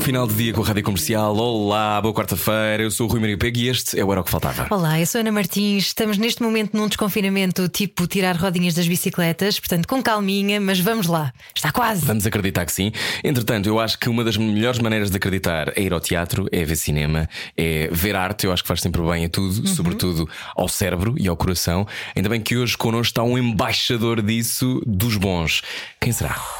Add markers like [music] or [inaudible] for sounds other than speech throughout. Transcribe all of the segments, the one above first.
Final de dia com a Rádio Comercial. Olá, boa quarta-feira. Eu sou o Rui Maria Pego e este é o Era o que Faltava. Olá, eu sou Ana Martins. Estamos neste momento num desconfinamento tipo tirar rodinhas das bicicletas, portanto com calminha, mas vamos lá. Está quase. Vamos acreditar que sim. Entretanto, eu acho que uma das melhores maneiras de acreditar é ir ao teatro, é ver cinema, é ver arte. Eu acho que faz sempre bem a tudo, sobretudo ao cérebro e ao coração. Ainda bem que hoje connosco está um embaixador disso, dos bons. Quem será?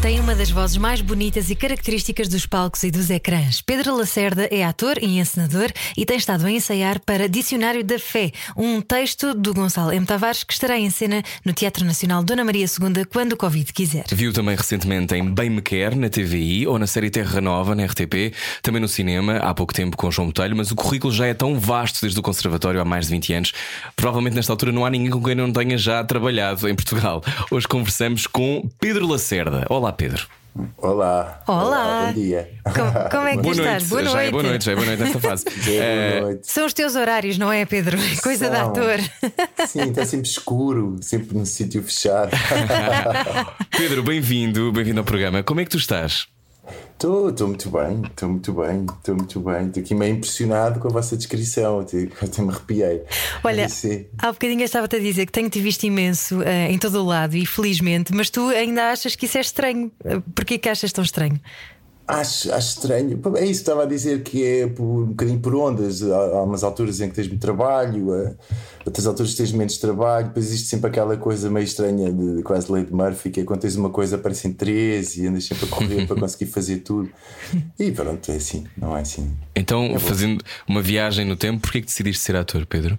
Tem uma das vozes mais bonitas e características dos palcos e dos ecrãs. Pedro Lacerda é ator e encenador e tem estado a ensaiar para Dicionário da Fé, um texto do Gonçalo M. Tavares que estará em cena no Teatro Nacional Dona Maria II quando o Covid quiser. Viu também recentemente em Bem Me Quer, na TVI, ou na série Terra Nova, na RTP, também no cinema, há pouco tempo com João Botelho, mas o currículo já é tão vasto desde o Conservatório há mais de 20 anos. Provavelmente nesta altura não há ninguém com quem não tenha já trabalhado em Portugal. Hoje conversamos com Pedro Lacerda. Olá, Pedro. Olá. Olá. Bom dia. Como, como é que Boa estás? noite. Já é boa noite, já é boa noite nesta fase. [laughs] Boa noite. São os teus horários, não é, Pedro? [laughs] Coisa de São. ator. Sim, está sempre escuro, sempre num sítio fechado. [laughs] Pedro, bem-vindo, bem-vindo ao programa. Como é que tu estás? Estou muito bem, estou muito bem, estou muito bem. Estou aqui meio impressionado com a vossa descrição, até, até me arrepiei. Olha, Sim. há bocadinho eu estava-te a dizer que tenho-te visto imenso eh, em todo o lado e felizmente, mas tu ainda achas que isso é estranho. Eh, Porquê que achas tão estranho? Acho, acho estranho. É isso que estava a dizer que é por, um bocadinho por ondas. Há, há umas alturas em que tens muito trabalho, há outras alturas que tens menos trabalho. Depois existe sempre aquela coisa meio estranha de, de quase lei de Murphy, que é quando tens uma coisa aparecem três e andas sempre a correr para conseguir fazer tudo. E pronto, é assim, não é assim. Então, fazendo uma viagem no tempo, porquê que decidiste ser ator, Pedro?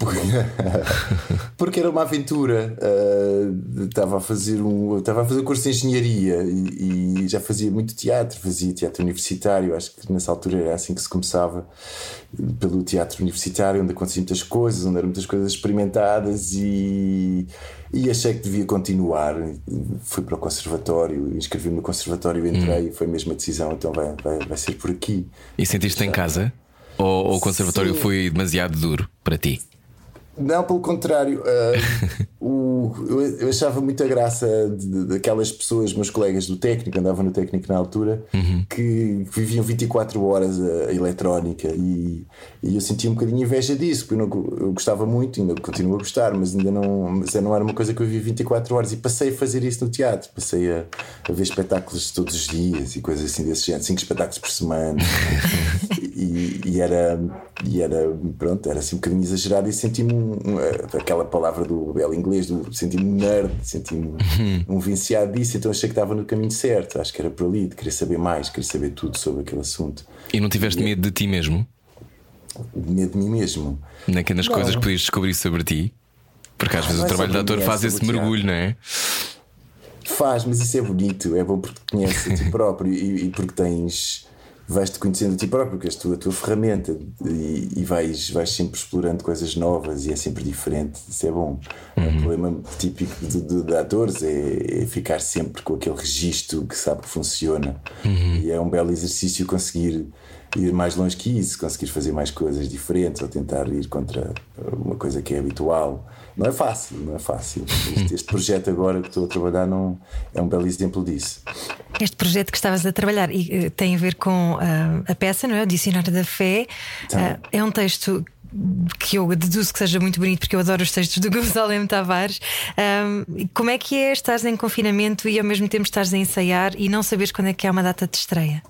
[laughs] Porque era uma aventura. ah, Estava a fazer um, estava a fazer um curso de engenharia e, e já fazia muito teatro, fazia teatro universitário. Acho que nessa altura era assim que se começava pelo teatro universitário, onde aconteciam muitas coisas, onde eram muitas coisas experimentadas e, e achei que devia continuar. Fui para o conservatório, inscrevi-me no conservatório, entrei, foi a mesma decisão, então vai, vai, vai ser por aqui. E sentiste em casa? Ou, ou o conservatório Sim. foi demasiado duro para ti? Não, pelo contrário. ah, o- eu, eu achava muita graça daquelas pessoas, meus colegas do técnico, andavam no técnico na altura, que viviam 24 horas a, a eletrónica e, e eu sentia um bocadinho inveja disso, porque eu, não- eu gostava muito, ainda continuo a gostar, mas ainda não, mas não era uma coisa que eu vivia 24 horas e passei a fazer isso no teatro, passei a, a ver espetáculos todos os dias e coisas assim desse género, 5 espetáculos por semana. [laughs] e, e era, e era, pronto, era assim um bocadinho exagerado e senti-me um- eh, aquela palavra do belo inglês, do, senti-me um nerd, senti-me um viciado disso, então achei que estava no caminho certo. Acho que era por ali, de querer saber mais, querer saber tudo sobre aquele assunto. E não tiveste medo de ti mesmo? De medo de mim mesmo. Nem que nas Não. coisas que podias descobrir sobre ti? Porque às Ah, vezes o é trabalho de sobre ator é faz sobre esse mergulho, não é? Faz, mas isso é bonito, é bom porque te conheces a ti próprio e, e porque tens. Vais-te conhecendo a ti próprio, porque és tu a tua ferramenta e, e vais, vais sempre explorando coisas novas e é sempre diferente. Isso é bom. O problema típico de, de- de atores é, é ficar sempre com aquele registro que sabe que funciona. E é um belo exercício conseguir ir mais longe que isso, conseguir fazer mais coisas diferentes ou tentar ir contra uma coisa que é habitual. Não é fácil, não é fácil. Este, este projeto agora que estou a trabalhar não, é um belo exemplo disso. Este projeto que estavas a trabalhar e, eh, tem a ver com ah, a peça, não é? O Dicionário da Fé. Ah, é um texto que eu deduzo que seja muito bonito porque eu adoro os textos do [laughs] Gonçalo M. Tavares. Ah, como é que é estares em confinamento e ao mesmo tempo estás a ensaiar e não saberes quando é que é uma data de estreia?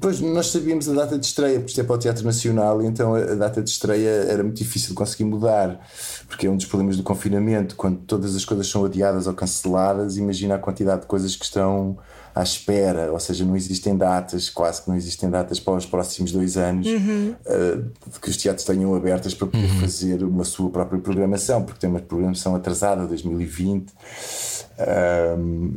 Pois nós sabíamos a data de estreia, porque isto é para o Teatro Nacional, então a a data de estreia era muito difícil de conseguir mudar, porque é um dos problemas do confinamento. Quando todas as coisas são adiadas ou canceladas, imagina a quantidade de coisas que estão à espera, ou seja, não existem datas, quase que não existem datas para os próximos dois anos uh, que os teatros tenham abertas para poder fazer uma sua própria programação, porque tem uma programação atrasada, 2020. Um,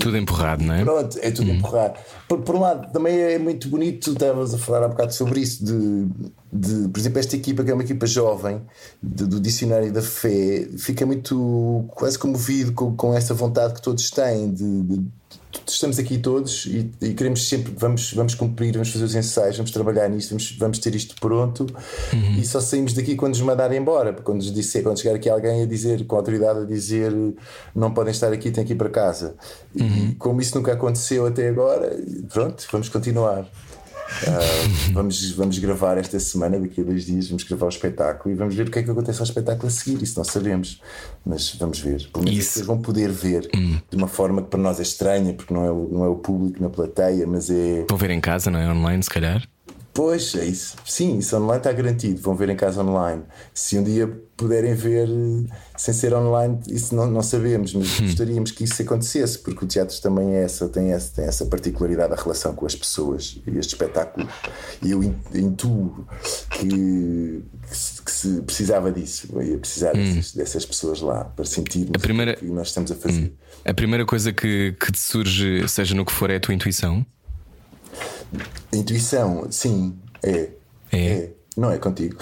Tudo empurrado, não é? Pronto, é tudo empurrar. Por, por um lado, também é muito bonito, estavas a falar há bocado sobre isso, de, de por exemplo, esta equipa que é uma equipa jovem de- do Dicionário da Fé, fica muito quase comovido com, com essa vontade que todos têm de. de- Estamos aqui todos e, e queremos sempre, vamos, vamos cumprir, vamos fazer os ensaios, vamos trabalhar nisto, vamos, vamos ter isto pronto e só saímos daqui quando nos mandarem embora. Porque quando, nos disser, quando chegar aqui alguém a dizer, com a autoridade a dizer não podem estar aqui, têm que ir para casa. E como isso nunca aconteceu até agora, pronto, vamos continuar. Ah, vamos, vamos gravar esta semana, daqui a dois dias, vamos gravar o espetáculo e vamos ver o que é que acontece ao espetáculo a seguir. Isso não sabemos, mas vamos ver. Pelo menos pessoas vão poder ver de uma forma que para nós é estranha, porque não é, o, não é o público na plateia, mas é. Vão ver em casa, não é? Online, se calhar. Pois, é isso. Sim, isso online está garantido. Vão ver em casa online. Se um dia puderem ver eh, sem ser online, isso não, não sabemos, mas gostaríamos que isso acontecesse, porque o teatro também é essa, tem, essa, tem essa particularidade da relação com as pessoas e este espetáculo. E eu in- intuo que, que, se, que se precisava disso. Eu ia precisar dessas, dessas pessoas lá para sentirmos primeira- o que nós estamos a fazer. A primeira coisa que, que te surge, seja no que for, é a tua intuição. Intuição, sim, é. É. Não é contigo.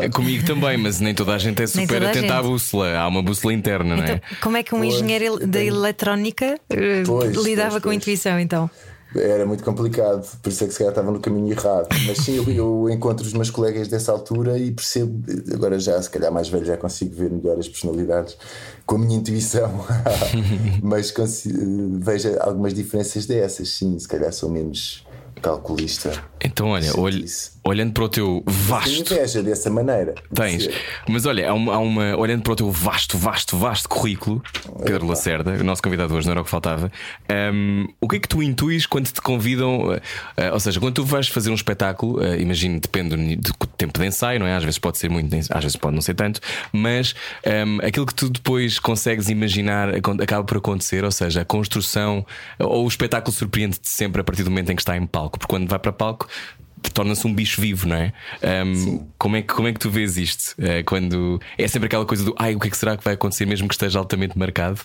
É comigo [laughs] também, mas nem toda a gente é super atenta à bússola. Há uma bússola interna, não Então, é? como é que um Pois, engenheiro el- da tem- eletrónica eh, Pois, lidava pois, com a pois. intuição então? Era muito complicado, por isso é que se calhar estava no caminho errado. Mas sim, eu, eu encontro os meus colegas dessa altura e percebo, agora já, se calhar mais velho, já consigo ver melhor as personalidades com a minha intuição. [laughs] Mas consi- vejo algumas diferenças dessas, sim, se calhar sou menos calculista. Então, olha, Sinto olh- isso. Olhando para o teu Tenho vasto. inveja dessa maneira. Tens, mas olha, há uma, há uma- olhando para o teu vasto, vasto, vasto currículo, Pedro Lacerda, o nosso convidado hoje, não era o que faltava. hum, o que é que tu intuis quando te convidam? eh, ou seja, quando tu vais fazer um espetáculo, eh, imagino, depende do, do tempo de ensaio, não é? Às vezes pode ser muito, às vezes pode não ser tanto, mas hum, aquilo que tu depois consegues imaginar acaba por acontecer, ou seja, a construção ou o espetáculo surpreende-te sempre a partir do momento em que está em palco, porque quando vai para palco torna-se um bicho vivo, não é? Um, como é que como é que tu vês isto? Eh, quando é sempre aquela coisa do ai, o que é que será que vai acontecer mesmo que esteja altamente marcado?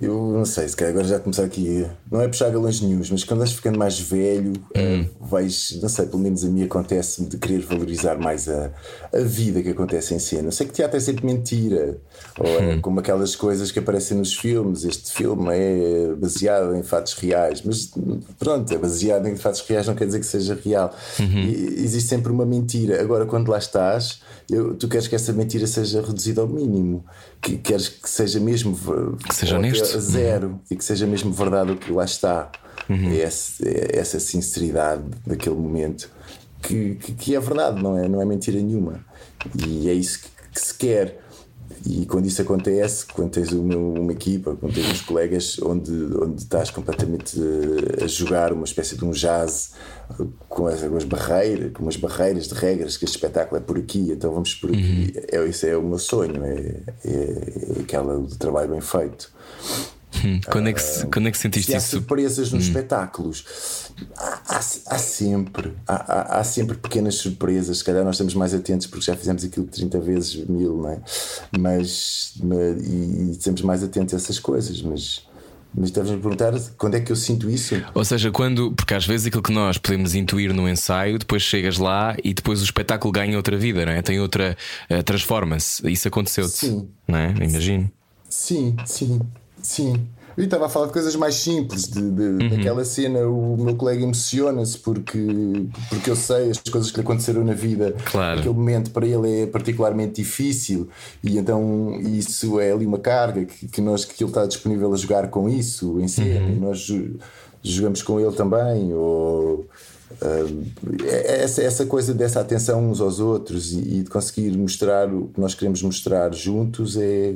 Eu não sei, se calhar agora já começar aqui, não é puxar galões nenhums, mas quando vais ficando mais velho, eh, vais, não sei, pelo menos a mim acontece-me de querer valorizar mais a, a vida que acontece em cena. Eu sei que teatro é sempre mentira, ou é como aquelas coisas que aparecem nos filmes. Este filme é baseado em fatos reais, mas pronto, é baseado em fatos reais, não quer dizer que seja real. E, existe sempre uma mentira. Agora, quando lá estás, eu- tu queres que essa mentira seja reduzida ao mínimo, que queres que seja mesmo Que seja honesto. zero e que seja mesmo verdade o que lá está. É, esse- é essa sinceridade daquele momento que, que, que é verdade, não é, não é mentira nenhuma. E é isso que, que se quer. E quando isso acontece, quando tens uma, uma equipa, quando tens uns colegas onde, onde estás completamente eh, a jogar uma espécie de um jazz eh, com as, com as barreiras, com umas barreiras de regras, que este espetáculo é por aqui, então vamos por aqui. É, isso é o meu sonho, é, é, é aquela do trabalho bem feito. Hum, Quando é que, se- quando é que sentiste Se há isso? surpresas nos espetáculos, há, há- sempre, há, há- sempre pequenas surpresas. Se calhar nós estamos mais atentos porque já fizemos aquilo 30 vezes mil, não é? Mas, e, e estamos mais atentos a essas coisas. Mas, mas estás-me a perguntar quando é que eu sinto isso? Ou seja, quando, porque às vezes aquilo que nós podemos intuir no ensaio, depois chegas lá e depois o espetáculo ganha outra vida, não é? Tem outra, eh, transforma-se. Isso aconteceu-te, Sim. não é? Imagino. Sim, sim, sim. Eu estava a falar de coisas mais simples, de, de- daquela cena, o meu colega emociona-se porque, porque eu sei as coisas que lhe aconteceram na vida. Claro. Aquele momento para ele é particularmente difícil e então isso é ali uma carga que, que, nós, que ele está disponível a jogar com isso em cena e nós jo- jogamos com ele também. Ou, é- essa, essa coisa dessa atenção uns aos outros e, e de conseguir mostrar o que nós queremos mostrar juntos é,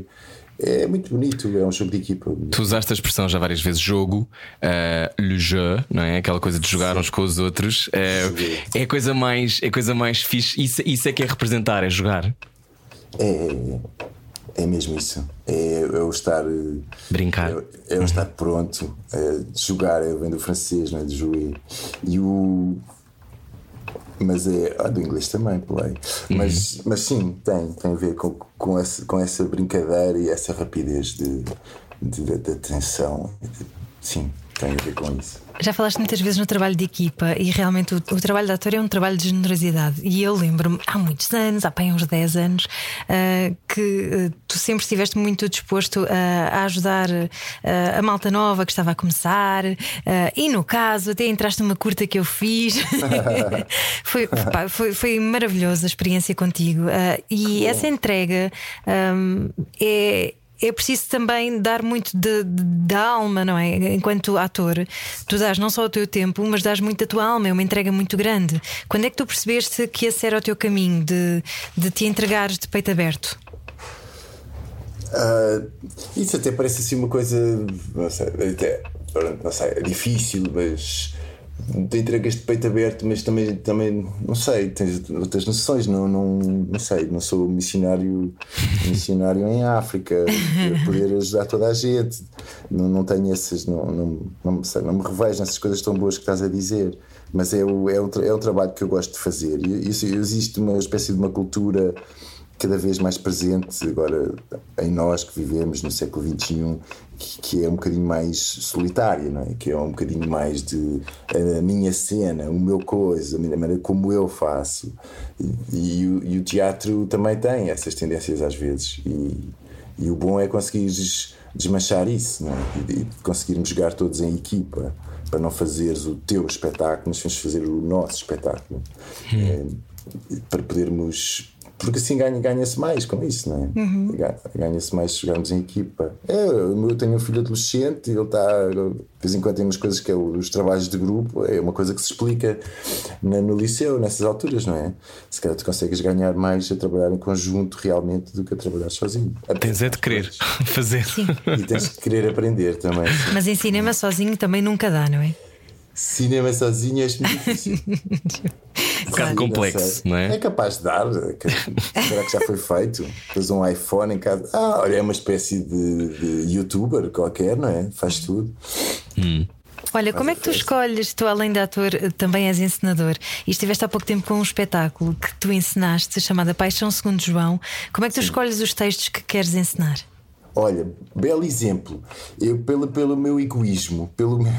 é muito bonito. É um jogo de equipa. Tu usaste a expressão já várias vezes jogo, eh, le jeu, não é? Aquela coisa de jogar uns com os outros. Eh, é a coisa mais, é coisa mais fixe. Isso, isso é que é representar, é jogar. É, É mesmo isso. É, é o estar. Brincar. É, é o estar pronto. É, jogar, é, vem do francês, não é? De jouer. E o. Mas é. Ah, do inglês também, play. Mas, mas sim, tem, tem a ver com, com, essa, com essa brincadeira e essa rapidez de, de, de, de atenção. Sim, tem a ver com isso. Já falaste muitas vezes no trabalho de equipa e realmente o, o trabalho de ator é um trabalho de generosidade. E eu lembro-me há muitos anos, há bem uns 10 anos, uh, que uh, tu sempre estiveste muito disposto a ajudar uh, a malta nova que estava a começar. e no caso, até entraste numa curta que eu fiz. [laughs] foi, pá, foi, foi maravilhosa a experiência contigo. e essa entrega um, é é preciso também dar muito da alma, não é? Enquanto ator, tu dás não só o teu tempo, mas dás muito da tua alma, é uma entrega muito grande. Quando é que tu percebeste que esse era o teu caminho de, de te entregares de peito aberto? Uh, isso até parece assim uma coisa, não sei, até, não sei, é difícil, mas entregas de peito aberto, mas também, também não sei, tens outras noções, não, não, não sei, não sou missionário, missionário em África, poder ajudar toda a gente, não, não tenho essas, não, não, não, sei, não me revejo nessas coisas tão boas que estás a dizer, mas é, o, é, um, é um trabalho que eu gosto de fazer. E, existe uma espécie de uma cultura cada vez mais presente agora em nós que vivemos no século XXI, que, que, é um bocadinho mais solitária, não é? que é um bocadinho mais de a minha cena, o meu coisa, a minha maneira como eu faço. E, e, o, e o, teatro também tem essas tendências às vezes. E, e o bom é conseguir desmanchar isso não é? e, conseguirmos jogar todos em equipa para não fazeres o teu espetáculo, mas fazer o nosso espetáculo. Hum. É, para podermos porque assim ganha-se ganha mais com isso, não é? Uhum. Ganha-se mais se jogarmos em equipa. É, eu tenho um filho adolescente e ele está, de vez em quando, tem umas coisas que é os trabalhos de grupo, é uma coisa que se explica no liceu, nessas alturas, não é? Se calhar tu consegues ganhar mais a trabalhar em conjunto realmente do que a trabalhar sozinho. Tens é de querer [laughs] fazer. Sim. E tens de querer aprender também. Sim. Mas em cinema sozinho também nunca dá, não é? Cinema sozinho é muito difícil. [laughs] um bocado complexo, não é? É capaz de dar. Será que já foi feito? Tens um iPhone em casa. Ah, olha, é uma espécie de, de youtuber qualquer, não é? Faz tudo. Hum. Olha, como é que tu escolhes? Tu, além de ator, também és encenador e estiveste há pouco tempo com um espetáculo que tu encenaste chamado Paixão Segundo João. Como é que tu Sim. escolhes os textos que queres encenar? Olha, belo exemplo. Eu, pelo, pelo meu egoísmo, pelo, meu,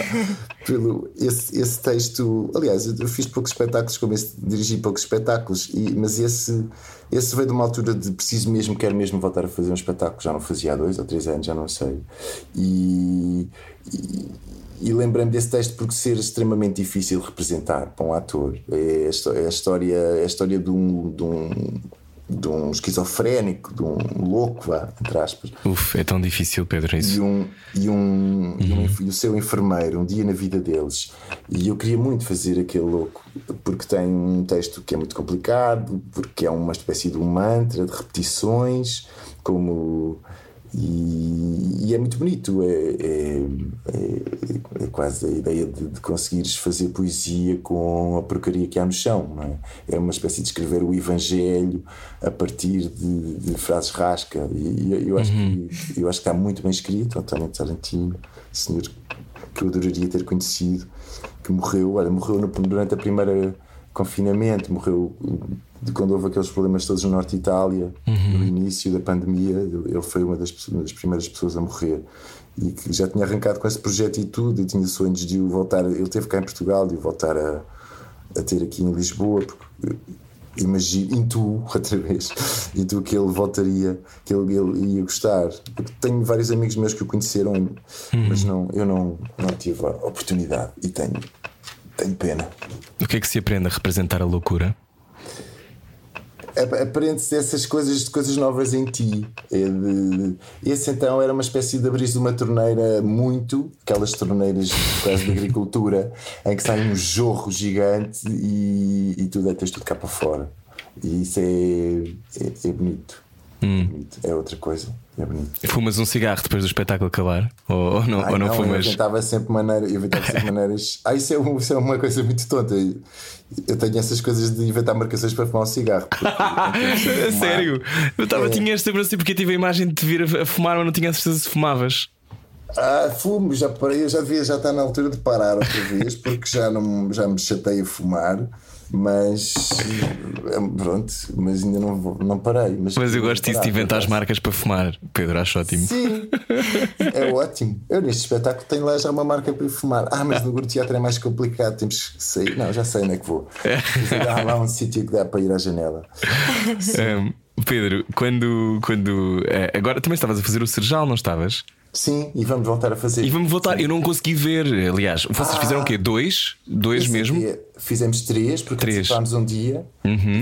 [laughs] pelo esse, esse texto. Aliás, eu fiz poucos espetáculos, como esse, dirigi poucos espetáculos, e, mas esse, esse veio de uma altura de preciso mesmo, quero mesmo voltar a fazer um espetáculo. Já não fazia há dois ou três anos, já não sei. E, e, e lembrei-me desse texto porque ser extremamente difícil de representar para um ator. É a, é a história, é a história de um, de um de um esquizofrénico, de um louco, vá, entre aspas. Uf, é tão difícil, Pedro, isso. E, um, e, um, uhum. e, um, e o seu enfermeiro, um dia na vida deles. E eu queria muito fazer aquele louco, porque tem um texto que é muito complicado, porque é uma espécie de um mantra de repetições, como e, e, é muito bonito, é, é, é, é quase a ideia de, de, conseguires fazer poesia com a porcaria que há no chão, é? É uma espécie de escrever o Evangelho a partir de, de frases rasca. E, eu, acho uhum. que, eu acho que está muito bem escrito. António Tarantino, senhor que eu adoraria ter conhecido, que morreu, olha, morreu no, durante a primeira confinamento, morreu de quando houve aqueles problemas todos no norte de Itália, uhum. no início da pandemia, ele foi uma das, uma das, primeiras pessoas a morrer e que já tinha arrancado com esse projeto e tudo, e tinha sonhos de o voltar. Ele teve cá em Portugal de o voltar a, a ter aqui em Lisboa, porque imagino, intuo [laughs] outra vez, intuo que ele voltaria, que ele, ele ia gostar. Porque tenho vários amigos meus que o conheceram, uhum. mas não, eu não, não tive a oportunidade e tenho, tenho pena. O que é que se aprende a representar a loucura? Aprende-se essas coisas de coisas novas em ti. É esse então era uma espécie de abrir uma torneira muito, aquelas torneiras quase de agricultura, em que sai um jorro gigante e, e tu deitas tudo cá para fora. E isso é, é, é bonito. É outra coisa. É bonito. Fumas um cigarro depois do espetáculo acabar? Ou, ou não, Ai, ou não, Eu fumas? inventava sempre, maneira, eu inventava sempre [laughs] maneiras. Ah, isso é, um- isso é uma coisa muito tonta. Eu tenho essas coisas de inventar marcações para fumar um cigarro. eu [laughs] A fumar. Sério? Eu estava É. tinha esta assim porque eu tive a imagem de te vir a, fumar, mas não tinha a certeza se fumavas. Ah, fumo, já parei, eu já devia já estar na altura de parar outra vez, porque já, não, já me chatei a fumar, mas eh, pronto, mas ainda não, vou- não parei. Mas, Mas eu gosto disso de inventar as marcas para fumar. Pedro, acho ótimo. Sim, é [laughs] ótimo. Eu neste espetáculo tenho lá já uma marca para fumar. Ah, mas no Teatro é mais complicado, temos que sair. Não, já sei onde é que vou. Mas Há lá um sítio que dá para ir à janela. [laughs] Um, Pedro, quando. quando eh, agora também estavas a fazer o Serjal, não estavas? Sim, e vamos voltar a fazer. E vamos voltar. Eu não consegui ver. Aliás, vocês fizeram o quê? Dois? Dois Esse mesmo? é- Fizemos três, porque Três. Uhum. participámos um dia.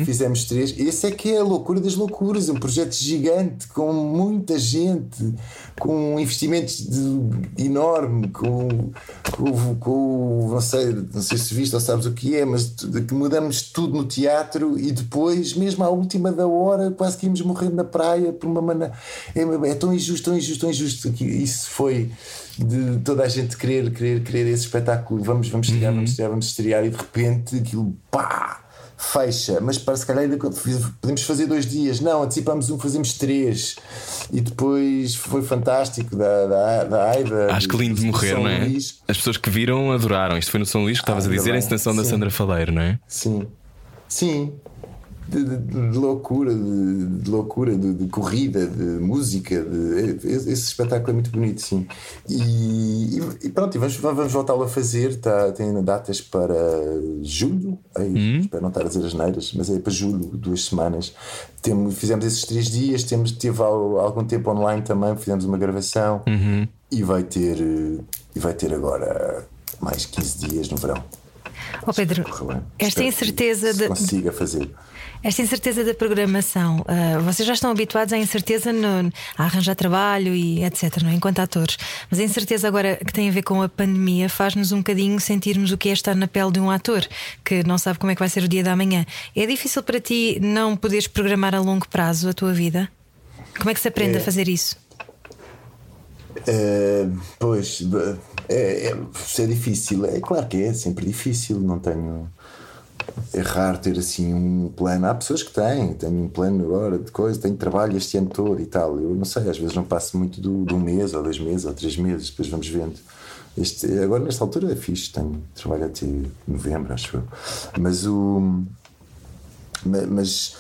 Fizemos três. Esse é que é a loucura das loucuras. Um projeto gigante, com muita gente, com investimentos de- enorme, com, com, com- não, sei, não sei se viste ou sabes o que é, mas de que mudamos tudo no teatro e depois, mesmo à última da hora, quase que íamos morrer na praia por uma maneira. É, é tão injusto, tão injusto, tão injusto. Que isso foi de toda a gente querer, querer, querer esse espetáculo. Vamos, vamos estrear, vamos estrear, vamos estrear e de repente aquilo pá! Fecha, mas para se calhar ainda podemos fazer dois dias. Não, antecipamos um, fazemos três e depois foi fantástico da, da, da Aida. Acho que lindo de morrer, São não é? Luís. As pessoas que viram adoraram. Isto foi no São Luís que estavas a ainda dizer, a bem. encenação da. Sandra Faleiro, não é? Sim, sim. De, de- de loucura, de, loucura, de, corrida, de música. de- esse espetáculo é muito bonito, sim. E, e- pronto, e vamos, vamos voltá-lo a fazer. Tá, tem datas para julho. Ai, Espero não estar a dizer as neiras, mas é para julho, duas semanas. Temos, fizemos esses três dias. Temos, teve al- algum tempo online também, fizemos uma gravação. E vai ter, e vai ter agora mais 15 dias no verão. Ó Pedro, esta Espero incerteza de, consiga fazer. Esta incerteza da programação, ah, vocês já estão habituados à incerteza no, a arranjar trabalho e etc, não é? enquanto atores. Mas a incerteza agora que tem a ver com a pandemia faz-nos um bocadinho sentirmos o que é estar na pele de um ator que não sabe como é que vai ser o dia da manhã. É difícil para ti não poderes programar a longo prazo a tua vida? Como é que se aprende a fazer isso? Eh, pois, é, é, é difícil. É claro que é sempre difícil. Não tenho. É raro ter assim um plano. Há pessoas que têm, tenho um plano agora de coisa, tenho trabalho este ano todo e tal. Eu não sei, às vezes não passo muito do, um mês, ou dois meses, ou três meses, depois vamos vendo. Este, agora, nesta altura, é fixe, tenho trabalho até novembro, acho eu. Mas o. ma- Mas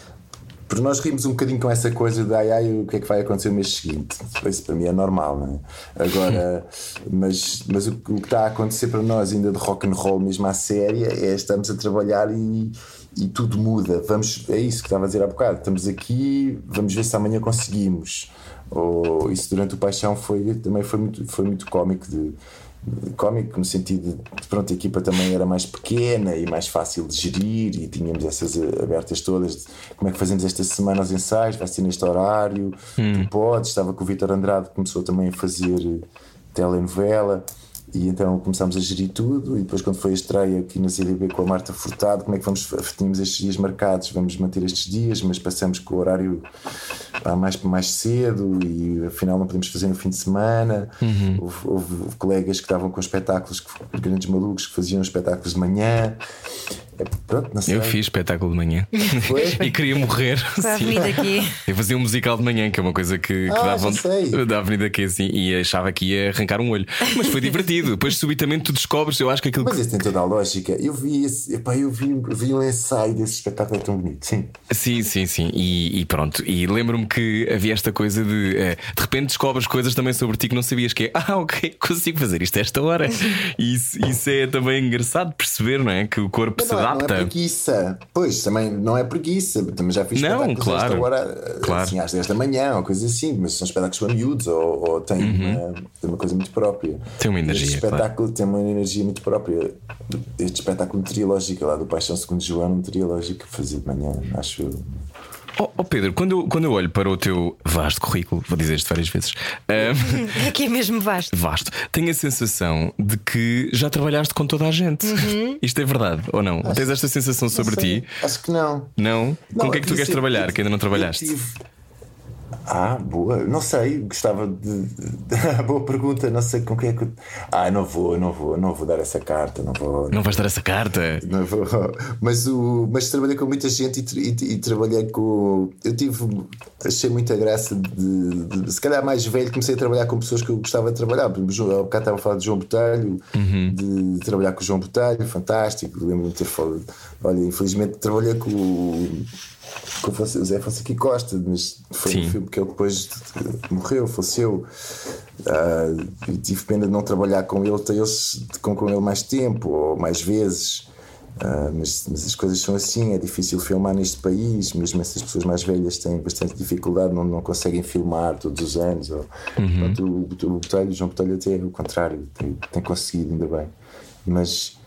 porque nós rimos um bocadinho com essa coisa de ai ai, o que é que vai acontecer no mês seguinte? Isso para mim é normal, não é? Agora, [laughs] mas, mas o, o que está a acontecer para nós, ainda de rock and roll mesmo à séria, é estamos a trabalhar e, e tudo muda. Vamos, é isso que estava a dizer há bocado. Estamos aqui, vamos ver se amanhã conseguimos. Ou isso durante o Paixão foi, também foi muito, foi muito cómico de cómico no sentido de pronto, a equipa também era mais pequena e mais fácil de gerir e tínhamos essas eh, abertas todas de como é que fazemos esta semana os ensaios, vai ser neste horário? Tu podes, estava com o Vitor Andrade que começou também a fazer eh, telenovela e então começámos a gerir tudo e depois quando foi a estreia aqui na CDB com a Marta Furtado como é que vamos, tínhamos estes dias marcados? Vamos manter estes dias, mas passamos com o horário pá, mais mais cedo e afinal não podemos fazer no fim de semana. Houve, houve- houve colegas que estavam com espetáculos grandes malucos que faziam espetáculos de manhã pronto, não sei. Eu fiz espetáculo de manhã [laughs] e queria morrer. A avenida aqui. Eu fazia um musical de manhã, que é uma coisa que, que Ah, dava sei. da Avenida aqui assim, e achava que ia arrancar um olho. Mas foi divertido. Depois, subitamente, tu descobres. Eu acho que aquilo Mas que. isso tem toda a lógica. Eu vi, esse, epá, eu vi, vi um ensaio desse espetáculo, é tão bonito. Sim. Sim, sim, sim. E, e pronto. E lembro-me que havia esta coisa de. eh, de repente descobres coisas também sobre ti que não sabias que é. Ah, ok, consigo fazer isto a esta hora. E [laughs] isso, isso é também engraçado perceber, não é? Que o corpo se Não, é- não adapta. é preguiça. Pois, também não é preguiça. Também já fiz Não, esta claro. hora, Claro. assim, às 10 da manhã, ou coisa assim, mas são espetáculos para miúdos ou, ou têm uma, têm uma coisa muito própria. Uhum. Tem uma energia, Este espetáculo tem uma energia muito própria. Este espetáculo meteorológico lá do Paixão Segundo João, meteorológico, fazia de manhã, acho. Oh, oh, Pedro, quando eu, quando eu olho para o teu vasto currículo, vou dizer isto várias vezes. ahm, [laughs] Aqui é mesmo vasto. vasto. Tenho a sensação de que já trabalhaste com toda a gente. Isto é verdade ou não? Tens esta sensação sobre ti? Acho que não. Não? com Não, o que é que tu eu queres trabalhar eu- que ainda não eu trabalhaste? tive- Ah, boa. Não sei, gostava de. [laughs] boa pergunta, não sei com quem é que. Ah, não vou, não vou, não vou dar essa carta, não vou. Não vais dar essa carta? Não vou. Mas, o... Mas trabalhei com muita gente e, e, e trabalhei com. Eu tive. Achei muita graça de, de, Se calhar mais velho, comecei a trabalhar com pessoas que eu gostava de trabalhar. Há bocado estava a falar de João Botelho, uhum. de trabalhar com o João Botelho, fantástico. Lembro-me de ter falado. Olha, infelizmente trabalhei com o com o Zé Fonseca Costa, mas foi Sim. um filme que ele depois morreu, faleceu. Uh, tive pena de não trabalhar com ele, eles, com, com ele mais tempo ou mais vezes. Uh, mas, mas, as coisas são assim, é difícil filmar neste país, mesmo essas pessoas mais velhas têm bastante dificuldade, não, não conseguem filmar todos os anos. Ou, uhum. o, o, o, Botelho, o João Botelho até é o contrário, tem, tem conseguido, ainda bem. Mas,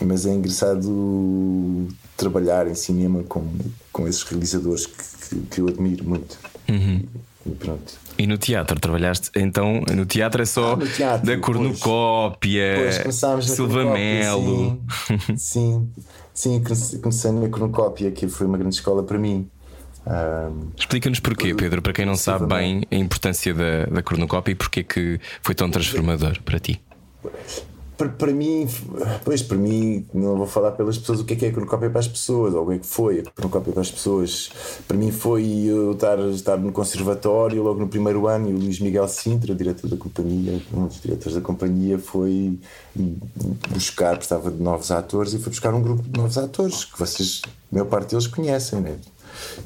mas é engraçado trabalhar em cinema com, com esses realizadores que, que, que eu admiro muito. Uhum. E pronto. E no teatro trabalhaste? Então, no teatro é só ah, teatro, da cornucópia, Silva Melo. Sim, sim, sim, comecei na cornucópia, que foi uma grande escola para mim. Um, Explica-nos porquê, Pedro, para quem não sabe bem a importância da, da cornucópia e porquê que foi tão transformador para ti para, para mim, pois para mim, não vou falar pelas pessoas o que é que é cronocópia para as pessoas, ou o que é que foi a cronocópia para as pessoas. Para mim foi eu estar, estar no conservatório logo no primeiro ano e o Luís Miguel Sintra, diretor da companhia, um dos diretores da companhia, foi buscar, precisava de novos atores e foi buscar um grupo de novos atores que vocês, a maior parte deles conhecem, né?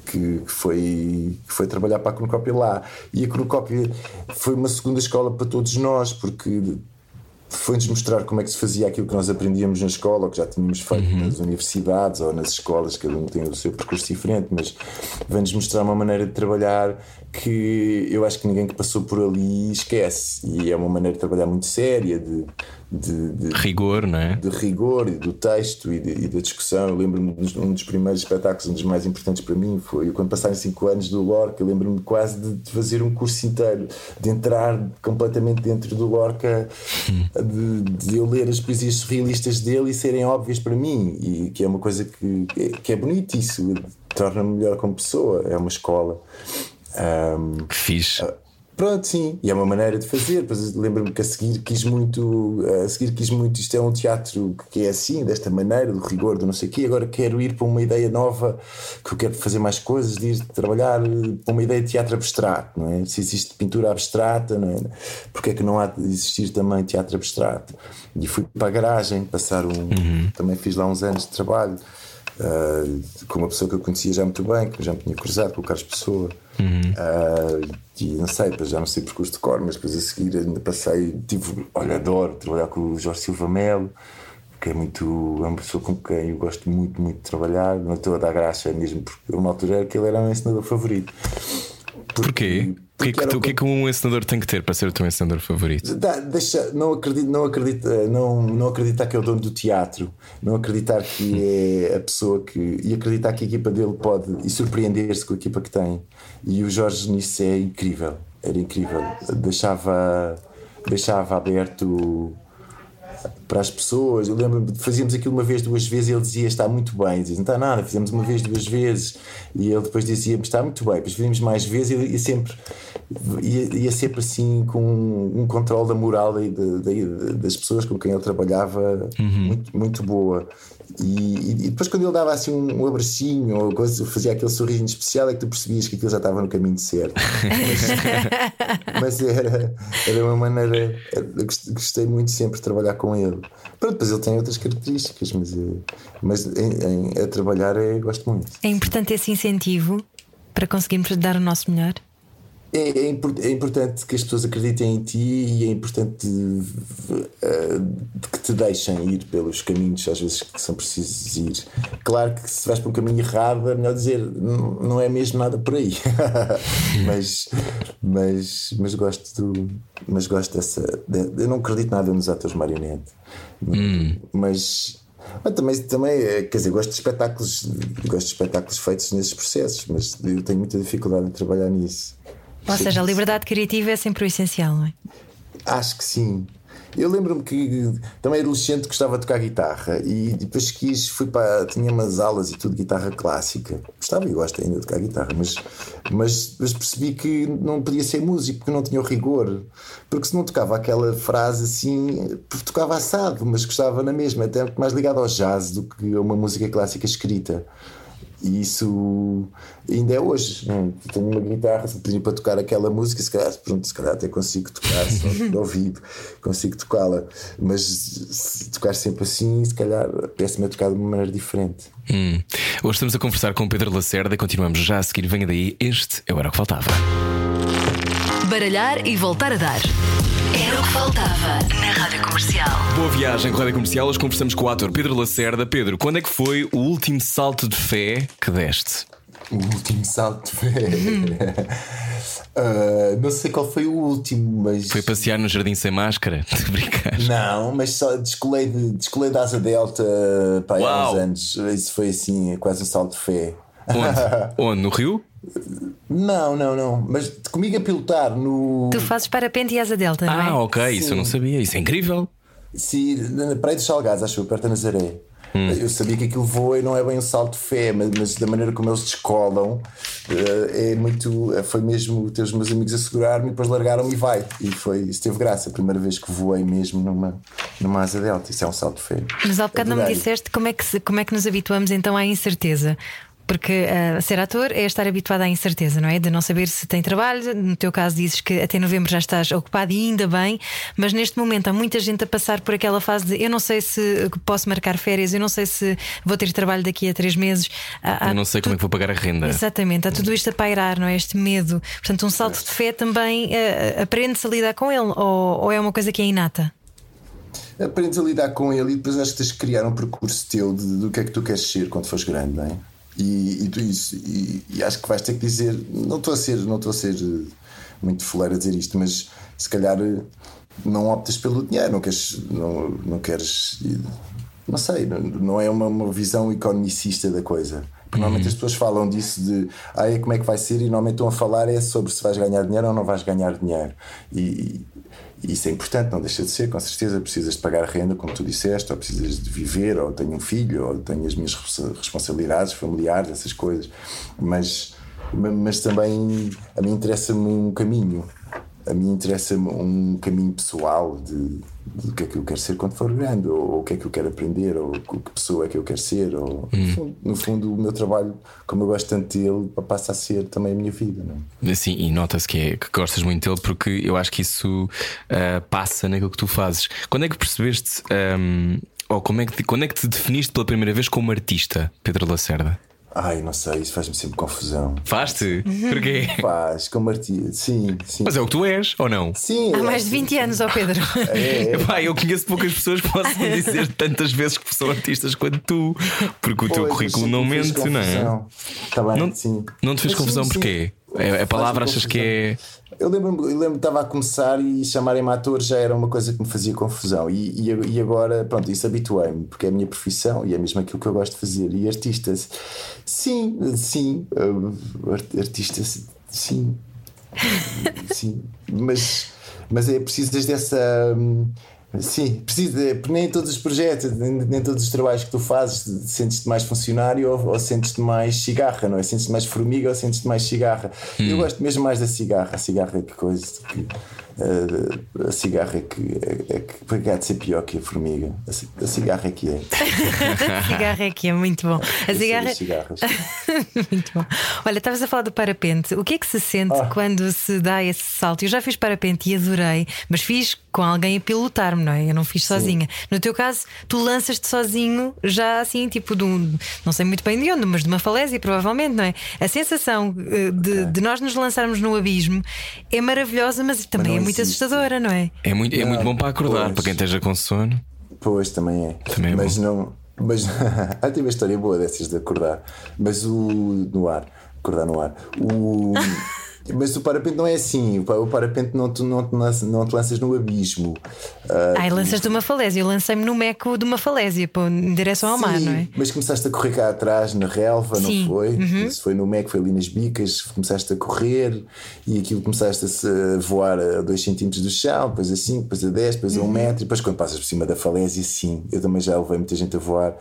Que, que, foi, que foi trabalhar para a Cronocópia lá. E a Cronocópia foi uma segunda escola para todos nós, porque foi-nos mostrar como é que se fazia aquilo que nós aprendíamos na escola, ou que já tínhamos feito uhum. nas universidades ou nas escolas, cada um tem o seu percurso diferente, mas vem-nos mostrar uma maneira de trabalhar que eu acho que ninguém que passou por ali esquece. E é uma maneira de trabalhar muito séria, de, de, de rigor, não é? De rigor e do texto e, de, e da discussão. Eu lembro-me de um dos primeiros espetáculos, um dos mais importantes para mim, foi quando passaram 5 anos do Lorca. Lembro-me quase de, fazer um curso inteiro, de entrar completamente dentro do Lorca, de, de eu ler as poesias surrealistas dele e serem óbvias para mim. E que é uma coisa que, que é bonito isso, torna-me melhor como pessoa. É uma escola. Um, que fixe. Uh, Pronto, sim, e é uma maneira de fazer. Lembro-me que a seguir quis muito, a seguir quis muito, isto é um teatro que é assim, desta maneira, do rigor, do não sei o quê. Agora quero ir para uma ideia nova, que eu quero fazer mais coisas, de ir trabalhar para uma ideia de teatro abstrato, não é? Se existe pintura abstrata, não é? Porque é que não há de existir também teatro abstrato? E fui para a garagem, passar um. Uhum. Também fiz lá uns anos de trabalho. Uh, com uma pessoa que eu conhecia já muito bem, que já me tinha cruzado, com o Carlos Pessoa. Uhum. Uh, e sei, já não sei percurso de cor, mas depois a seguir ainda passei. Tive, olha, adoro trabalhar com o Jorge Silva Melo, que é muito. É uma pessoa com quem eu gosto muito, muito de trabalhar. Não estou a dar graça mesmo, porque uma altura era que ele era o meu ensinador favorito. Porque, Porquê? O que, é que, o que é que um ensinador tem que ter para ser o teu ensinador favorito? Dá, deixa, não acredito, não acredito, não, não acreditar que é o dono do teatro, não acreditar que é a pessoa que. e acreditar que a equipa dele pode. e surpreender-se com a equipa que tem. E o Jorge nisso é incrível, era incrível. Deixava, deixava aberto para as pessoas. Eu lembro fazíamos aquilo uma vez, duas vezes, e ele dizia está muito bem. Dizia, não está nada, fizemos uma vez, duas vezes, e ele depois dizia está muito bem. Depois fazíamos mais vezes e ia sempre, ia, ia sempre assim com um, um controle da moral de, de, de, das pessoas com quem ele trabalhava uhum. muito, muito boa. E, e, depois, quando ele dava assim um, um abracinho ou coisa, fazia aquele sorriso especial, é que tu percebias que aquilo já estava no caminho certo. [laughs] Mas, mas era, era uma maneira. Eu gostei muito sempre de trabalhar com ele. Pronto, depois ele tem outras características, mas, eh, mas em, em, a trabalhar eu gosto muito. É importante esse incentivo para conseguirmos dar o nosso melhor? É, é, é, importante que as pessoas acreditem em ti e é importante uh, que te deixem ir pelos caminhos, às vezes, que são precisos ir. Claro que se vais para um caminho errado, é melhor dizer não é mesmo nada por aí. [laughs] mas, mas, mas gosto do, mas gosto dessa. De, eu não acredito nada nos atores marionete, hum. mas mas também, também, eh, quer dizer, gosto de espetáculos, gosto de espetáculos feitos nesses processos, mas eu tenho muita dificuldade em trabalhar nisso. Ou seja, a liberdade criativa é sempre o essencial, não é? Acho que sim. Eu lembro-me que também adolescente gostava de tocar guitarra e depois quis, fui para. tinha umas aulas e tudo guitarra clássica. Gostava e gosto ainda de tocar guitarra, mas, mas, mas percebi que não podia ser músico porque não tinha o rigor. Porque se não tocava aquela frase assim, tocava assado, mas gostava na mesma, até mais ligado ao jazz do que a uma música clássica escrita. E isso ainda é hoje. Tenho uma guitarra, se pedir para tocar aquela música, se calhar, pronto, se calhar até consigo tocar só de ouvido, consigo tocá-la. Mas se tocar sempre assim, se calhar peço-me a tocar de uma maneira diferente. Hum. Hoje estamos a conversar com o Pedro Lacerda e continuamos já a seguir. Venha daí, este é o Era o que Faltava. Baralhar e voltar a dar. Era o que faltava na Rádio Comercial. Boa viagem com a Rádio Comercial. Hoje conversamos com o ator Pedro Lacerda. Pedro, quando é que foi o último salto de fé que deste? O último salto de fé. [laughs] uh, não sei qual foi o último, mas. Foi passear no jardim sem máscara? [laughs] De brincar. Não, mas só descolei, de, descolei da asa delta para há uns anos. Isso foi assim, quase um salto de fé. Onde? [laughs] Onde? No Rio? Não, não, não. Mas comigo a pilotar no. Tu fazes parapente e asa delta, não é? Ah, ok, Sim. isso eu não sabia. Isso é incrível. Sim, na Praia dos Salgados, acho que perto da Nazaré. Hum. Eu sabia que aquilo voa e não é bem um salto de fé, mas, mas da maneira como eles descolam eh, é muito. Eh, foi mesmo ter os meus amigos a segurar-me e depois largaram-me e vai. E foi, isso teve graça, a primeira vez que voei mesmo numa, numa asa delta. Isso é um salto de fé. Mas há bocado não me disseste como é, que, como é que nos habituamos então à incerteza. Porque uh, ser ator é estar habituado à incerteza, não é? De não saber se tem trabalho. No teu caso, dizes que até novembro já estás ocupado e ainda bem, mas neste momento há muita gente a passar por aquela fase de eu não sei se posso marcar férias, eu não sei se vou ter trabalho daqui a três meses. Há, eu não sei tu... como é que vou pagar a renda. Exatamente, há tudo isto a pairar, não é? Este medo. Portanto, um salto de fé também uh, aprende-se a lidar com ele, ou, ou é uma coisa que é inata? aprendes a lidar com ele e depois acho que tens que criar um percurso teu de, do que é que tu queres ser quando fores grande, não é? E, e, tu, isso, e, e, acho que vais ter que dizer, não estou a ser, não estou a ser eh, muito fuleiro a dizer isto, mas se calhar eh, não optas pelo dinheiro, não queres, não, não queres, não sei, não, não é uma, uma visão economicista da coisa. Porque normalmente as pessoas falam disso de ah, é como é que vai ser, e normalmente estão a falar é sobre se vais ganhar dinheiro ou não vais ganhar dinheiro. E, e isso é importante, não deixa de ser, com certeza. Precisas de pagar renda, como tu disseste, ou precisas de viver, ou tenho um filho, ou tenho as minhas responsabilidades familiares, essas coisas. Mas, mas também a mim interessa-me um caminho a mim interessa-me um caminho pessoal de, o que é que eu quero ser quando for grande, ou, ou o que é que eu quero aprender, ou que pessoa é que eu quero ser. Ou, hum. no, fundo, no, fundo, o meu trabalho, como eu gosto tanto dele, passa a ser também a minha vida. Não? É? Sim, e nota-se que, é, que gostas muito dele porque eu acho que isso uh, passa naquilo que tu fazes. Quando é que percebeste, um, ou como é que, quando é que te definiste pela primeira vez como artista, Pedro Lacerda? Ai, não sei, isso faz-me sempre confusão. Faz-te? Porquê? [laughs] Faz, como artista. Sim, sim. Mas é o que tu és, ou não? Sim. Há é, mais de 20 anos, ó Pedro. [laughs] É, é. Epá, eu conheço poucas pessoas que possam [laughs] dizer tantas vezes que são artistas quanto tu. Porque o pois, teu currículo não mente, não é? Tá bem, não, sim. Não te fez confusão sim, porquê? É, a palavra achas que é. Eu lembro-me, lembro estava a começar e chamarem-me ator já era uma coisa que me fazia confusão. E, e, e agora, pronto, isso habituei-me, porque é a minha profissão e é mesmo aquilo que eu gosto de fazer. E artistas, sim, sim, uh, artistas, sim, [laughs] sim, mas, mas é preciso desde essa. Sim, precisa, nem todos os projetos, nem, nem, todos os trabalhos que tu fazes sentes-te mais funcionário ou, ou sentes-te mais cigarra, não é? Sentes-te mais formiga ou sentes-te mais cigarra. Hum. Eu gosto mesmo mais da cigarra, a cigarra é que coisa. Que, a, a cigarra é que, é, é que de ser pior que a formiga. A, a cigarra é que é. [laughs] a cigarra é que é, muito bom. A cigarra... [laughs] muito bom. Olha, estavas a falar do parapente. O que é que se sente ah. quando se dá esse salto? Eu já fiz parapente e adorei, mas fiz com alguém a pilotar-me, não é? Eu não fiz Sim. sozinha. No teu caso, tu lanças-te sozinho, já assim, tipo de um. Não sei muito bem de onde, mas de uma falésia, provavelmente, não é? A sensação eh, de, de nós nos lançarmos no abismo é maravilhosa, mas também mas é muito assustadora, não é? É muito, é muito bom para acordar, pois. para quem esteja com sono. Pois, também é. Também é mas bom. não. Mas há tem uma história boa dessas de acordar. Mas o. no ar. Acordar no ar. O. Mas o parapente não é assim. O parapente não te, não te, lanças, não te lanças no abismo. Uh, Ai, lanças de uma falésia. Eu lancei-me no meco de uma falésia pô, em direção ao sim, mar, não é? Mas começaste a correr cá atrás na relva, sim. não foi? Uhum. Isso foi no meco, foi ali nas bicas. Começaste a correr e aquilo começaste a voar a 2 cm do chão, depois a 5, depois a 10, depois a 1 um uhum. metro. E depois quando passas por cima da falésia, sim. Eu também já levei muita gente a voar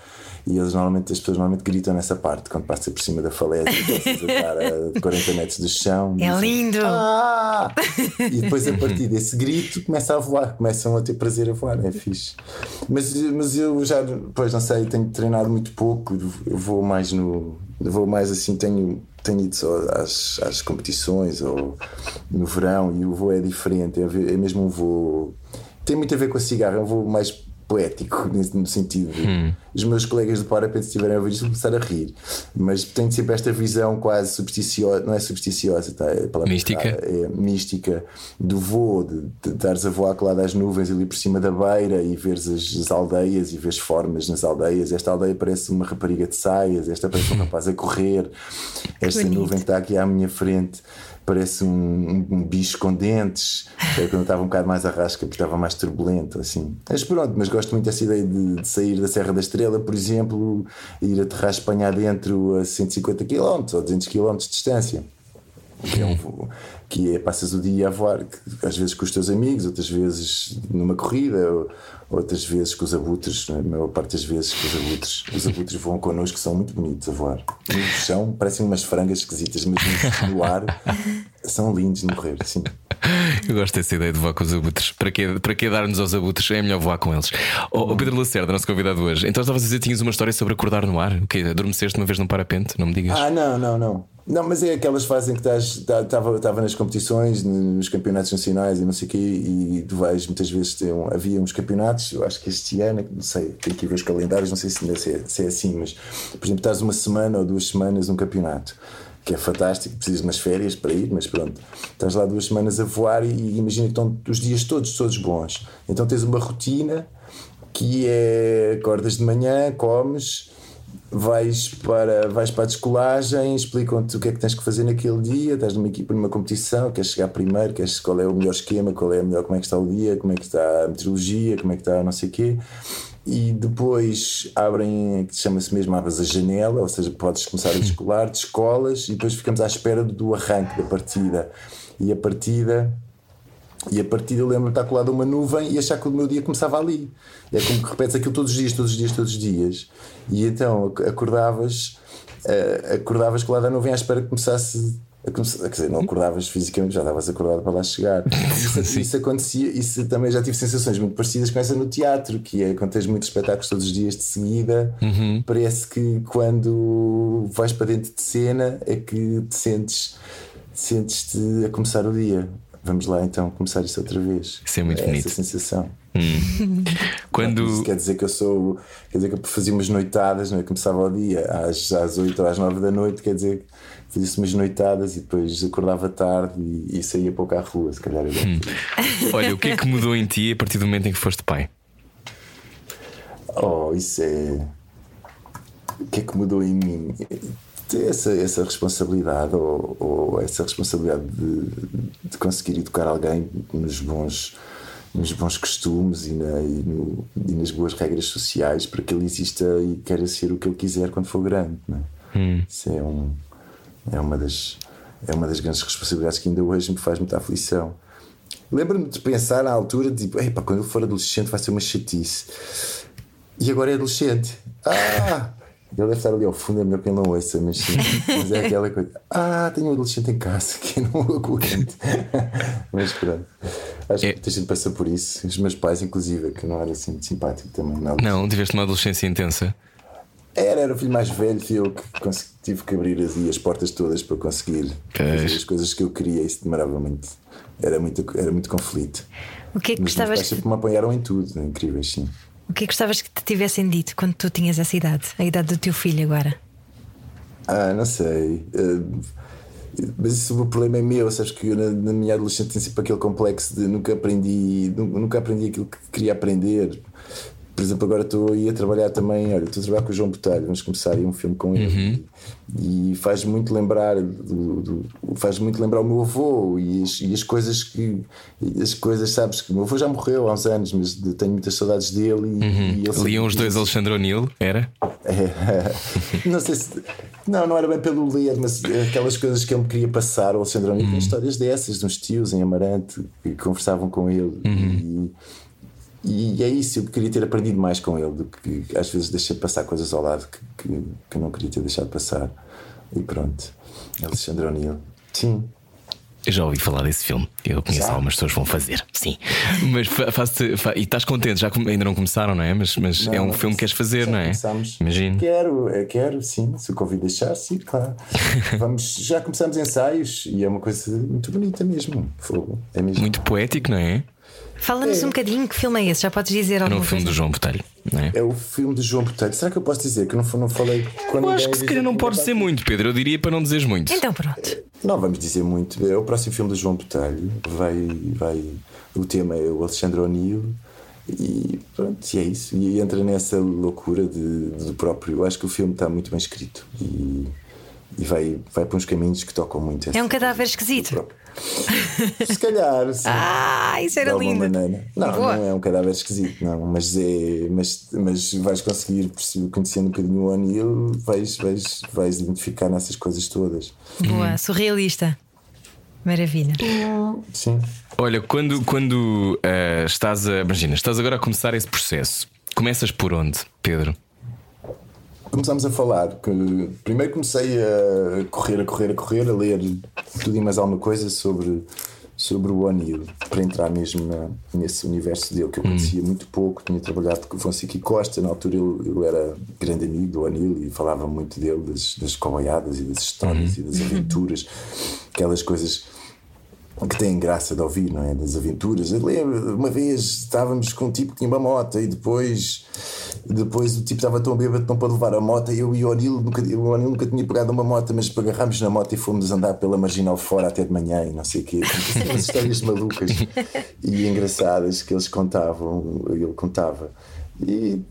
e eles normalmente, as pessoas normalmente gritam nessa parte quando passa por cima da falésia, [laughs] a 40 metros do chão. É lindo! Ah! [laughs] E depois a partir desse grito começa a voar, começam a ter prazer a voar, é fixe. Mas, mas eu já, pois não sei, tenho treinado muito pouco, eu vou mais no. Vou mais assim, tenho tenho ido só às, às competições ou no verão e o voo é diferente, é, é mesmo um voo. Tem muito a ver com a cigarra, é um voo mais poético, [laughs] no sentido de hum. os meus colegas de parapente, se estiverem a ouvir isto, começar a rir. Mas tenho sempre esta visão quase supersticiosa, não é supersticiosa, tá? é mística. É, mística do voo, de, de estares a voar colado às nuvens ali por cima da beira e veres as, as, aldeias e veres formas nas aldeias. Esta aldeia parece uma rapariga de saias, esta parece um [laughs] rapaz a correr, esta nuvem que está aqui à minha frente parece um, um, bicho com dentes. Quando eu estava um bocado mais arrasca, porque estava mais turbulento, assim. Mas pronto, mas gosto muito dessa ideia de, de sair da Serra da Estrela, por exemplo, ir aterrar Espanha dentro a 150 km ou 200 km de distância. Que é, um, que é passas o dia a voar, às vezes com os teus amigos, outras vezes numa corrida, outras vezes com os abutres, a maior parte das vezes com os abutres. Os abutres voam connosco, são muito bonitos a voar. No chão parecem umas frangas esquisitas, mas no ar são lindos de morrer, sim. Eu gosto dessa ideia de voar com os abutres. Para que, para que dar-nos aos abutres? É melhor voar com eles. O oh, Pedro Lacerda, nosso convidado hoje. Então estavas a dizer que tinhas uma história sobre acordar no ar? O quê? Adormeceste uma vez num parapente? Não me digas. Ah, não, não, não. Não, mas é aquelas fases em que estava, estava nas competições, nos campeonatos nacionais e não sei o quê, e tu vais muitas vezes ter um, havia uns campeonatos, eu acho que este ano, não sei, tenho que ver os calendários, não sei se se é, se é assim, mas por exemplo, estás uma semana ou duas semanas num campeonato que é fantástico, precisas de umas férias para ir, mas pronto, estás lá duas semanas a voar e, e imagina que estão os dias todos, todos bons. Então tens uma rotina que é acordas de manhã, comes, vais para, vais para a descolagem, explicam-te o que é que tens que fazer naquele dia, estás numa equipa, numa competição, queres chegar primeiro, queres qual é o melhor esquema, qual é a melhor, como é que está o dia, como é que está a meteorologia, como é que está não sei o quê. E depois abrem, chama-se mesmo, abres a janela, ou seja, podes começar a [laughs] descolar, descolas e depois ficamos à espera do arranque da partida. E a partida e a partir eu lembro-me de estar colado a uma nuvem e achar que o meu dia começava ali. É como que repetes aquilo todos os dias, todos os dias, todos os dias. E então acordavas, uh, acordavas colado à nuvem à espera que começasse. A começar, quer dizer, não acordavas fisicamente, já estavas acordado para lá chegar. [laughs] Isso, isso, acontecia, isso também já tive sensações muito parecidas com essa no teatro, que é quando tens muitos espetáculos todos os dias de seguida, uhum. parece que quando vais para dentro de cena é que te sentes, sentes-te a começar o dia vamos lá então começar isso outra vez. Isso é muito é bonito. Essa sensação. Hum. Quando... Isso quer dizer que eu sou. Quer dizer que eu fazia umas noitadas, não é? Começava o dia às, às 8 ou às 9 da noite, quer dizer fazia-se umas noitadas e depois acordava tarde e, e saía pouco à rua, se calhar. Hum. Olha, o que é que mudou em ti a partir do momento em que foste pai? Oh, isso é. O que é que mudou em mim? Ter essa, essa responsabilidade ou, ou essa responsabilidade de, de, conseguir educar alguém nos bons nos bons costumes e, na, e, no, e, nas boas regras sociais para que ele exista e queira ser o que ele quiser quando for grande. É? Hum. Isso é, um, é, uma das, é uma das grandes responsabilidades que ainda hoje me faz muita aflição. Lembro-me de pensar à altura de tipo, quando ele for adolescente vai ser uma chatice. E agora é adolescente. Ah! Ele deve estar ali ao fundo, é melhor que ele não ouça, mas, sim, mas é aquela coisa. Ah, tenho um adolescente em casa que não aguento. [laughs] mas pronto. Acho é. que muita gente passa por isso. Os meus pais, inclusive, que não era assim muito simpático também. Não, não tiveste uma adolescência intensa? Era, era o filho mais velho, fui eu que consegui, tive que abrir as, as portas todas para conseguir fazer as coisas que eu queria. Isso demorava muito. Era muito, era muito conflito. O que é que Mas gostavas? Meus pais sempre me apoiaram em tudo, incríveis, sim. O que é que gostavas que te tivessem dito quando tu tinhas essa idade, a idade do teu filho agora? Ah, não sei. Uh, mas isso o problema é meu, sabes que eu na, na minha adolescência tinha sempre aquele complexo de nunca aprendi, nunca aprendi aquilo que queria aprender. Por exemplo, agora estou aí a trabalhar também. Olha, estou a trabalhar com o João Botelho, vamos começar aí um filme com ele. E, e faz muito lembrar do, do- faz muito lembrar o meu avô e as, e as coisas que as coisas, sabes, que o meu avô já morreu há uns anos, mas tenho muitas saudades dele e, ele sempre Liam os dois Alexandre O'Neill, era? é, [laughs] não sei se. Não, não era bem pelo ler, mas aquelas coisas que ele me queria passar. O Alexandre O'Neill tem histórias dessas, de uns tios em Amarante que conversavam com ele. E, e é isso, eu queria ter aprendido mais com ele do que às vezes deixei passar coisas ao lado que, que, que não queria ter deixado passar. E pronto, Alexandre O'Neill. Sim. Eu já ouvi falar desse filme. Eu conheço Já? algumas pessoas que vão fazer, sim. Mas fa- faz-te- fa- e estás contente, já ainda não começaram, não é? Mas, mas é Não, um não filme que queres fazer, não é? começámos. Imagino. Quero, eh, quero, sim. Se o convite deixar, sim, claro. [laughs] Vamos, já começamos ensaios e é uma coisa muito bonita mesmo. É mesmo. Muito poético, não é? Fala-nos um bocadinho que filme é esse, já podes dizer Era alguma um filme coisa? do João Botelho, não é? É o filme de João Botelho. Será que eu posso dizer que eu não, não falei com Eu acho que se calhar não podes dizer muito, Pedro. Eu diria para não dizeres muito. Então pronto. Não vamos dizer muito. É o próximo filme de João Botelho. Vai, vai, o tema é o Alexandre O'Neill. E pronto, e é isso. E entra nessa loucura de, do próprio. Eu acho que o filme está muito bem escrito e, e vai, vai para uns caminhos que tocam muito. É um cadáver esquisito. Se calhar, sim. Ah, isso era lindo. maneira. Não, Boa. não é um cadáver esquisito, não. Mas, é, mas, mas vais conseguir, conhecendo um bocadinho o O'Neill, vais, vais, vais identificar nessas coisas todas. Boa, surrealista. Maravilha. Sim. Olha, quando, quando ah, estás a. Imagina, estás agora a começar esse processo. Começas por onde, Pedro? Começámos a falar. Que, primeiro comecei a correr, a correr, a correr, a ler tudo e mais alguma coisa sobre, sobre o O'Neill, para entrar mesmo na- nesse universo dele, que eu conhecia muito pouco. Tinha trabalhado com o Fonseca e Costa, na altura ele era grande amigo do O'Neill e falava muito dele, das, das e das histórias e das aventuras, aquelas coisas que têm graça de ouvir, não é? Das aventuras. Eu lembro, uma vez estávamos com um tipo que tinha uma moto e depois, depois o tipo estava tão bêbado que não pôde levar a moto. E eu e o O'Neill nunca, o nunca tinha pegado uma moto, mas agarrámos na moto e fomos andar pela marginal fora até de manhã e não sei o quê. [laughs] Umas histórias malucas e engraçadas que eles contavam, ele contava. E,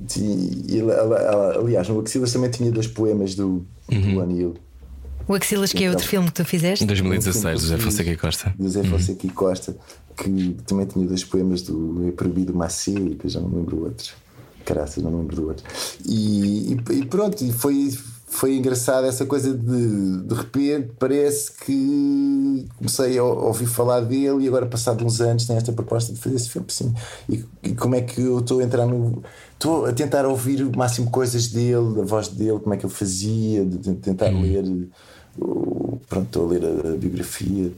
e ela- aliás, no Axilas também tinha dois poemas do, do O'Neill. O Axilas, que é outro filme que tu fizeste? Em 2016, José. Fonseca e Costa. do Zé Fonseca e Costa, que também tinha dois poemas do É Proibido Macê, e depois já não lembro o outro. Caraças, não lembro do outro. E, e- e pronto, e foi, foi engraçado essa coisa de de repente parece que comecei a ouvir falar dele e agora, passado uns anos, tem esta proposta de fazer esse filme. Sim. E, e como é que eu estou a entrar no. Estou a tentar ouvir o máximo coisas dele, da voz dele, como é que ele fazia, de, de tentar ler. O- Pronto, estou a ler a, a biografia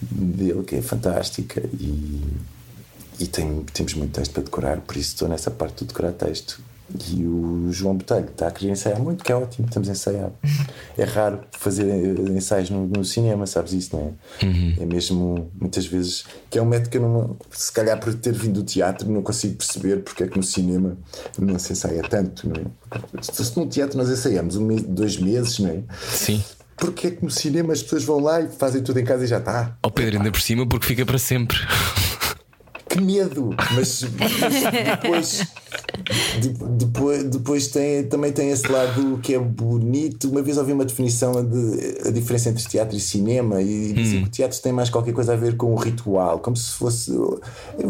dele que é fantástica e, e tem, temos muito texto para decorar, por isso estou nessa parte de decorar texto. E o João Botelho está a querer ensaiar muito, que é ótimo, estamos a ensaiar. [laughs] É raro fazer ensaios no, no cinema, sabes isso, não é? É mesmo, muitas vezes, que é um método que eu não, se calhar por ter vindo do teatro, não consigo perceber porque é que no cinema não se ensaia tanto, não é? Se se no teatro nós ensaiamos um mês, dois meses, não é? Sim. Porque é que no cinema as pessoas vão lá e fazem tudo em casa e já está? Ao Pedro, ainda por cima, porque fica para sempre. Que medo! Mas, mas depois, de- depois, depois tem, também tem esse lado que é bonito. Uma vez ouvi uma definição de a diferença entre teatro e cinema e dizem que o teatro tem mais qualquer coisa a ver com o ritual, como se fosse. Eu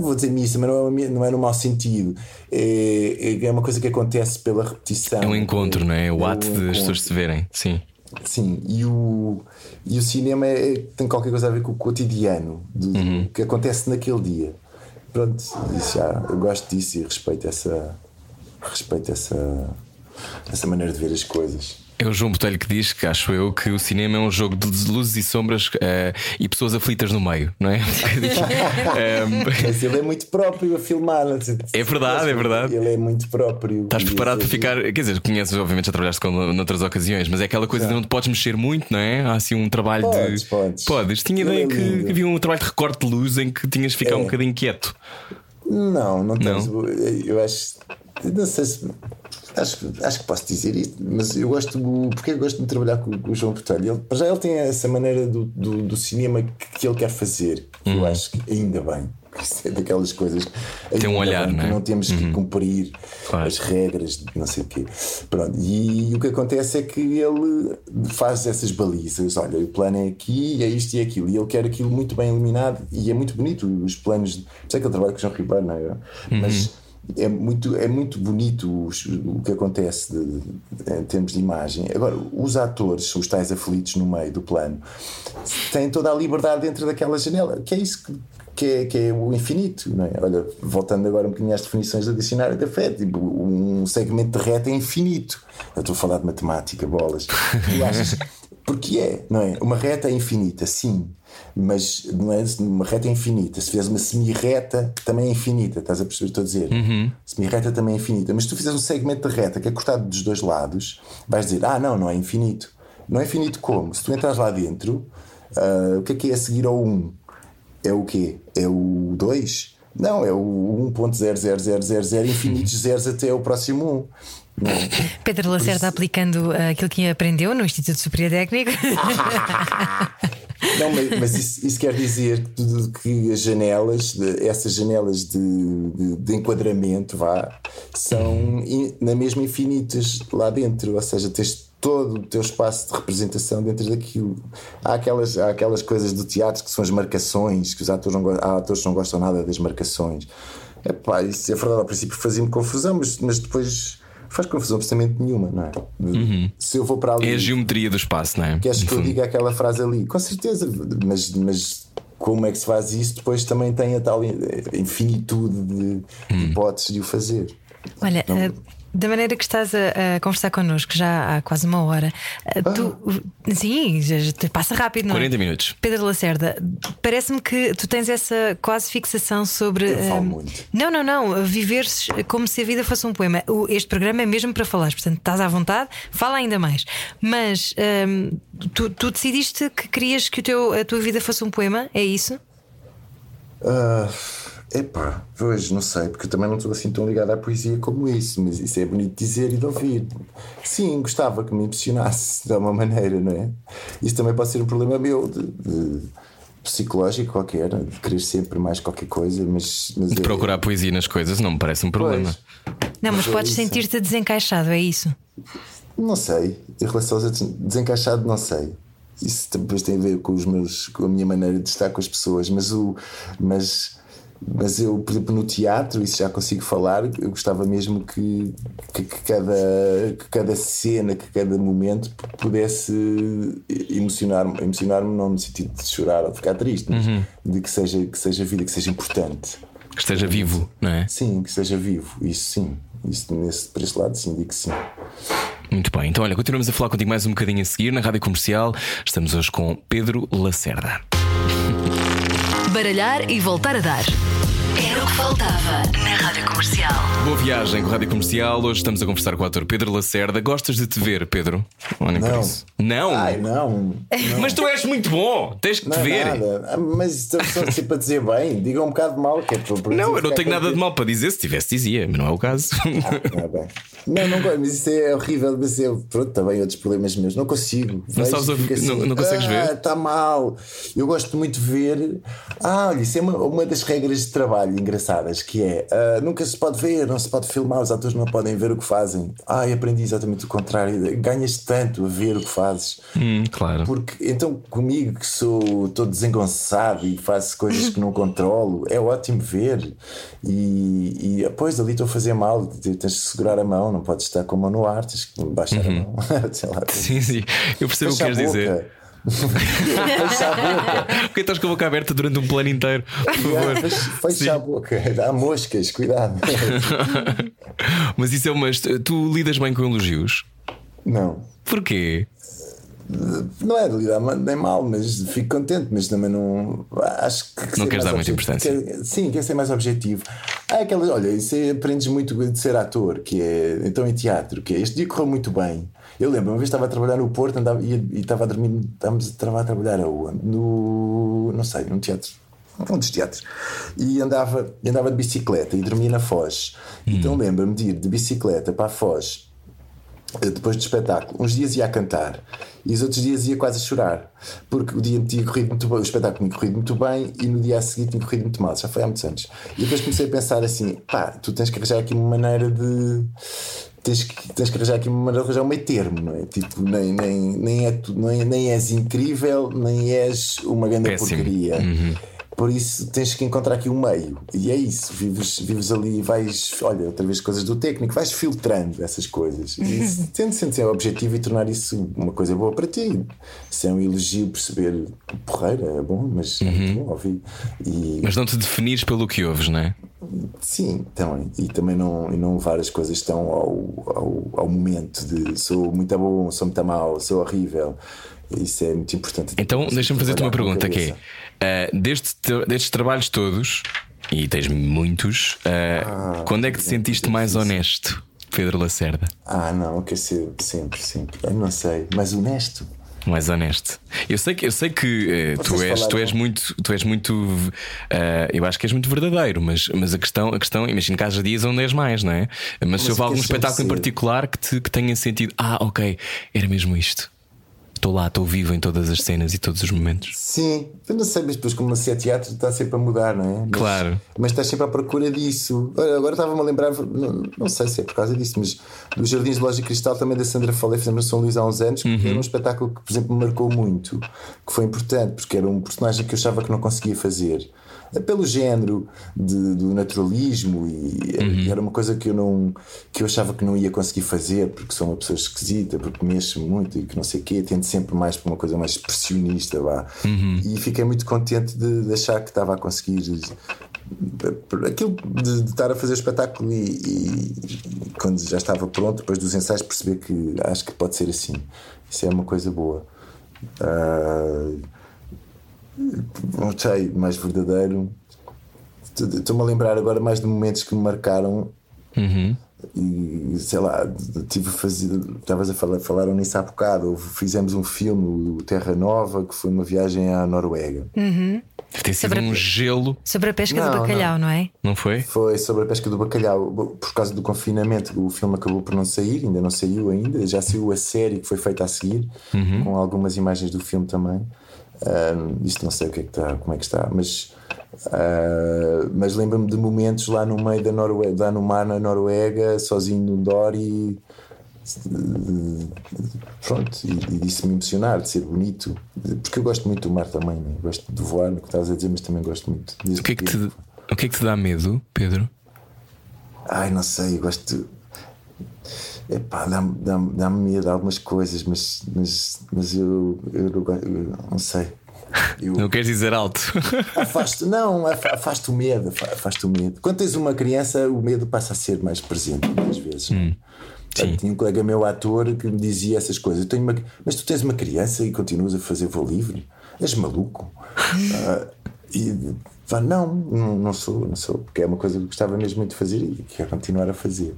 vou dizer missa, mas não é, não é no mau sentido. É, é uma coisa que acontece pela repetição. É um encontro, não é? O um ato de as pessoas se verem. Sim. Sim, e o, e o cinema é- tem qualquer coisa a ver com o cotidiano do, do que acontece naquele dia. Pronto, isso já, eu gosto disso e respeito essa, respeito essa, essa maneira de ver as coisas. É o João Botelho que diz que acho eu que o cinema é um jogo de luzes e sombras eh, e pessoas aflitas no meio, não é? [laughs] Um. Ehm, Mas ele é muito próprio a filmar. É verdade, é verdade. Ele é muito próprio. Estás preparado para ficar. Quer dizer, conheces, obviamente, já trabalhaste com noutras ocasiões, mas é aquela coisa de não te podes mexer muito, não é? Há assim um trabalho Podes, de. podes. Podes. Tinha Ele ideia é que, havia um trabalho de recorte de luz em que tinhas de ficar um É. bocadinho quieto. Não, não temos. Não? Eu acho. Não sei se. Acho, acho que posso dizer isto, mas eu gosto. Porque eu gosto de trabalhar com, com o João Botelho. Ele, para já ele tem essa maneira do, do, do cinema que, que ele quer fazer. que Eu acho que ainda bem. Isso é daquelas coisas. Tem um olhar, bem que não é? Não temos que cumprir Claro. as regras de não sei o quê. Pronto, e, o que acontece é que ele faz essas balizas. Olha, o plano é aqui, é isto e é aquilo. E ele quer aquilo muito bem eliminado e é muito bonito. Os planos. Isso é que ele trabalha com o João Ribeiro, não é? Mas é muito, é muito bonito os- o que acontece de- de- em termos de imagem. Agora, os atores, os tais aflitos no meio do plano, têm toda a liberdade dentro daquela janela, que é isso que, que, é, que é o infinito. Não é? Olha, voltando agora um bocadinho às definições do dicionário da fé, tipo, um segmento de reta é infinito. Eu estou a falar de matemática, bolas. Tu achas. Porque é, não é? Uma reta é infinita, sim. Mas não é uma reta é infinita. Se fizeres uma semi-reta, também é infinita. Estás a perceber o que estou a dizer? Semi-reta também é infinita. Mas se tu fizeres um segmento de reta que é cortado dos dois lados, vais dizer: Ah, não, não é infinito. Não é infinito como? Se tu entras lá dentro, ah, o que é que é a seguir ao 1? É o quê? É o 2? Não, é o 1.00000 infinitos zeros até o próximo 1. É? [laughs] Pedro Lacerda aplicando uh, aquilo que aprendeu no Instituto Superior Técnico. [laughs] Não, mas, mas isso, isso quer dizer que, tudo, que as janelas, de- essas janelas de, de, de enquadramento, vá, são in- na mesma infinitas lá dentro, ou seja, tens todo o teu espaço de representação dentro daquilo. Há aquelas, há aquelas coisas do teatro que são as marcações, que os atores não, há atores que não gostam nada das marcações. Epá, isso é verdade, ao princípio fazia-me confusão, mas, mas depois faz confusão absolutamente nenhuma, não é? Se eu vou para ali. É a geometria do espaço, não é? Queres que eu diga aquela frase ali? Com certeza, mas, mas como é que se faz isso? Depois também tem a tal infinitude de Hum. hipóteses de o fazer. Olha, uh, da maneira que estás a, a conversar connosco já há quase uma hora, uh, tu. Sim, já, passa rápido, não é? 40 minutos. Pedro Lacerda, parece-me que tu tens essa quase fixação sobre. Eu falo uh, muito. Não, não, não. Viveres como se a vida fosse um poema. O- Este programa é mesmo para falar, portanto estás à vontade, fala ainda mais. Mas um, tu, tu decidiste que querias que o teu, a tua vida fosse um poema, é isso? Ah, epá, pois não sei, porque eu também não estou assim tão ligado à poesia como isso, mas isso é bonito de dizer e de ouvir. Sim, gostava que me impressionasse de alguma maneira, não é? Isso também pode ser um problema meu de, de psicológico qualquer, de querer sempre mais qualquer coisa, mas, mas é- Procurar poesia nas coisas não me parece um problema. Pois. Não, mas Mas é podes isso. sentir-te desencaixado, é isso? Não sei, em relação aos outros, desencaixado, não sei. Isso depois tem a ver com os meus, com a minha maneira de estar com as pessoas, mas o, mas, mas eu, por exemplo, no teatro, isso já consigo falar. Eu gostava mesmo que, que, que cada, que cada cena, que cada momento pudesse emocionar-me, emocionar-me não no sentido de chorar ou de ficar triste, mas de que seja, que seja vida, que seja importante. Que esteja vivo, não é? Sim, que seja vivo, isso sim. Isso, nesse, por este lado, sim, digo que sim. Muito bem, então olha, continuamos a falar contigo mais um bocadinho a seguir na Rádio Comercial. Estamos hoje com Pedro Lacerda. Baralhar e voltar a dar. Era o que faltava na Rádio Comercial. Boa viagem com a Rádio Comercial. Hoje estamos a conversar com o ator Pedro Lacerda. Gostas de te ver, Pedro? Olhem para Não. isso. Não! Ai, não. [laughs] Mas tu és muito bom! Tens que te Não é ver! nada. Ah, Mas estamos só sempre a dizer bem. Digam um bocado mal, que é para para Não, eu não ficar tenho nada de contente. mal para dizer. Se tivesse, dizia, mas não é o caso. Ah, bem. [laughs] Não, não gosto, mas isso é horrível. Mas eu, pronto, também outros problemas meus. Não consigo. Não Vejo sabes e ouvir- fico não- não consegues ver? Ah, está mal. Eu gosto muito de ver. Ah, olha, isso é uma, uma das regras de trabalho engraçadas que é ah, nunca se pode ver, não se pode filmar, os atores não podem ver o que fazem. Ah, eu aprendi exatamente o contrário. Ganhas tanto a ver o que fazes. Hum, claro. Porque então comigo que sou todo desengonçado e faço coisas que não controlo, é ótimo ver. E, e pois ali estou a fazer mal, tens de segurar a mão, não podes estar com a mão no ar, tens que baixar a mão. [laughs] Sei lá, Sim, sim. Eu percebo o que queres dizer. [laughs] fecha a boca. Porque estás com a boca aberta durante um plano inteiro? Por favor. Fecha Sim. a boca. Há moscas, cuidado. [laughs] Mas isso é uma. Tu lidas bem com elogios? Não. Porquê? Não é de lidar nem mal, mas fico contente, mas também não. Acho que. que Não queres dar muita importância. quer- sim, quer ser mais objetivo. Há aquelas. Olha, isso aprendes muito de ser ator, que é. Então em teatro, que é. Este dia correu muito bem. Eu lembro, uma vez estava a trabalhar no Porto andava, e, e estava a dormir. Estávamos a, estava a trabalhar? No. Não sei, num teatro. Um dos teatros. E andava, andava de bicicleta e dormia na Foz. Hum. Então lembro-me de ir de bicicleta para a Foz eh, depois do espetáculo. Uns dias ia a cantar e os outros dias ia quase a chorar, porque o dia tinha corrido muito bem, o espetáculo tinha corrido muito bem e no dia a seguir tinha corrido muito mal. Já foi há muitos anos. E depois comecei a pensar assim: pá, tu tens que arranjar aqui uma maneira de. Tens que, tens que arranjar aqui uma maneira de arranjar um meio termo, não é? Tipo, nem, nem, nem, é, tu, nem, nem és incrível, nem és uma grande Péssimo. porcaria. Por isso tens que encontrar aqui um meio. E é isso. Vives, vives ali e vais, olha, outra vez coisas do técnico, vais filtrando essas coisas. E tendo sempre ser objetivo e tornar isso uma coisa boa para ti. Se é um elogio perceber porreira, é bom, mas é muito bom ouvir. E Mas não te definires pelo que ouves, não é? sim, também. E também não, e não levar as coisas tão ao, ao, ao momento de sou muito bom, sou muito mau, sou horrível. Isso é muito importante. Então, deixa-me fazer-te uma pergunta que é: ah, destes, destes trabalhos todos, e tens muitos, ah, quando é que te sentiste mais honesto, Pedro Lacerda? Ah, não, eu quero ser sempre, sempre. Eu não sei, mas honesto. Mais honesto. Eu sei que, eu sei que eh, tu, és, tu és muito, tu és muito, eh, eu acho que és muito verdadeiro, mas, mas a questão, a questão, imagino que haja dias onde és mais, não é? Mas, se eu houve algum quero sempre espetáculo em ser. particular que, te, que tenha sentido, ah, ok, era mesmo isto. Estou lá, estou vivo em todas as cenas e todos os momentos. Sim, eu não sei, mas depois, como se é teatro, está sempre a mudar, não é? Mas, Claro. Mas estás sempre à procura disso. Agora estava-me a lembrar, não, não sei se é por causa disso, mas dos Jardins de Loja Cristal também da Sandra Falei, fizemos São Luís há uns anos, que era um espetáculo que, por exemplo, me marcou muito, que foi importante, porque era um personagem que eu achava que não conseguia fazer. É Pelo género de- do naturalismo e, e era uma coisa que eu não que eu achava que não ia conseguir fazer porque sou uma pessoa esquisita, porque mexo muito e que não sei o quê, tento sempre mais para uma coisa mais expressionista vá. e fiquei muito contente de, de achar que estava a conseguir aquilo de, de estar a fazer o espetáculo e, e- e quando já estava pronto, depois dos ensaios, perceber que acho que pode ser assim. Isso é uma coisa boa. Ah, não sei, mais verdadeiro. Estou-me a lembrar agora mais de momentos que me marcaram. E sei lá, tive a fazer. Estavas a falar, falaram nisso há bocado. Fizemos um filme, o Terra Nova, que foi uma viagem à Noruega. Deve ter sido Sobre a- um gelo, Sobre a pesca Não, do bacalhau, não, é? não foi? Foi sobre a pesca do bacalhau. Por causa do confinamento, o filme acabou por não sair, ainda não saiu ainda. Já saiu a série que foi feita a seguir, com algumas imagens do filme também. Ahm, isto não sei o que é que está, como é que está, mas, ah, mas lembro-me de momentos lá no meio da Noruega, lá no mar na Noruega, sozinho no Dory. Pronto, e, e disso-me emocionar, de ser bonito, porque eu gosto muito do mar também, né? gosto de voar, no que estavas a dizer, mas também gosto muito. O que, é que te, o que é que te dá medo, Pedro? Ai, não sei, eu gosto de. Epá, dá-me dá dá medo de algumas coisas, mas, mas, mas eu, eu, eu não sei. Eu Não queres dizer alto? afasto, não, afa- afasto o medo, afa- afasto o medo. Quando tens uma criança, o medo passa a ser mais presente muitas vezes. é? sim. Tinha um colega meu ator que me dizia essas coisas. Uma... Mas tu tens uma criança e continuas a fazer voo livre? És maluco? [laughs] Ah, e pá, não, não, não sou, não sou, porque é uma coisa que gostava mesmo muito de fazer e quero continuar a fazer.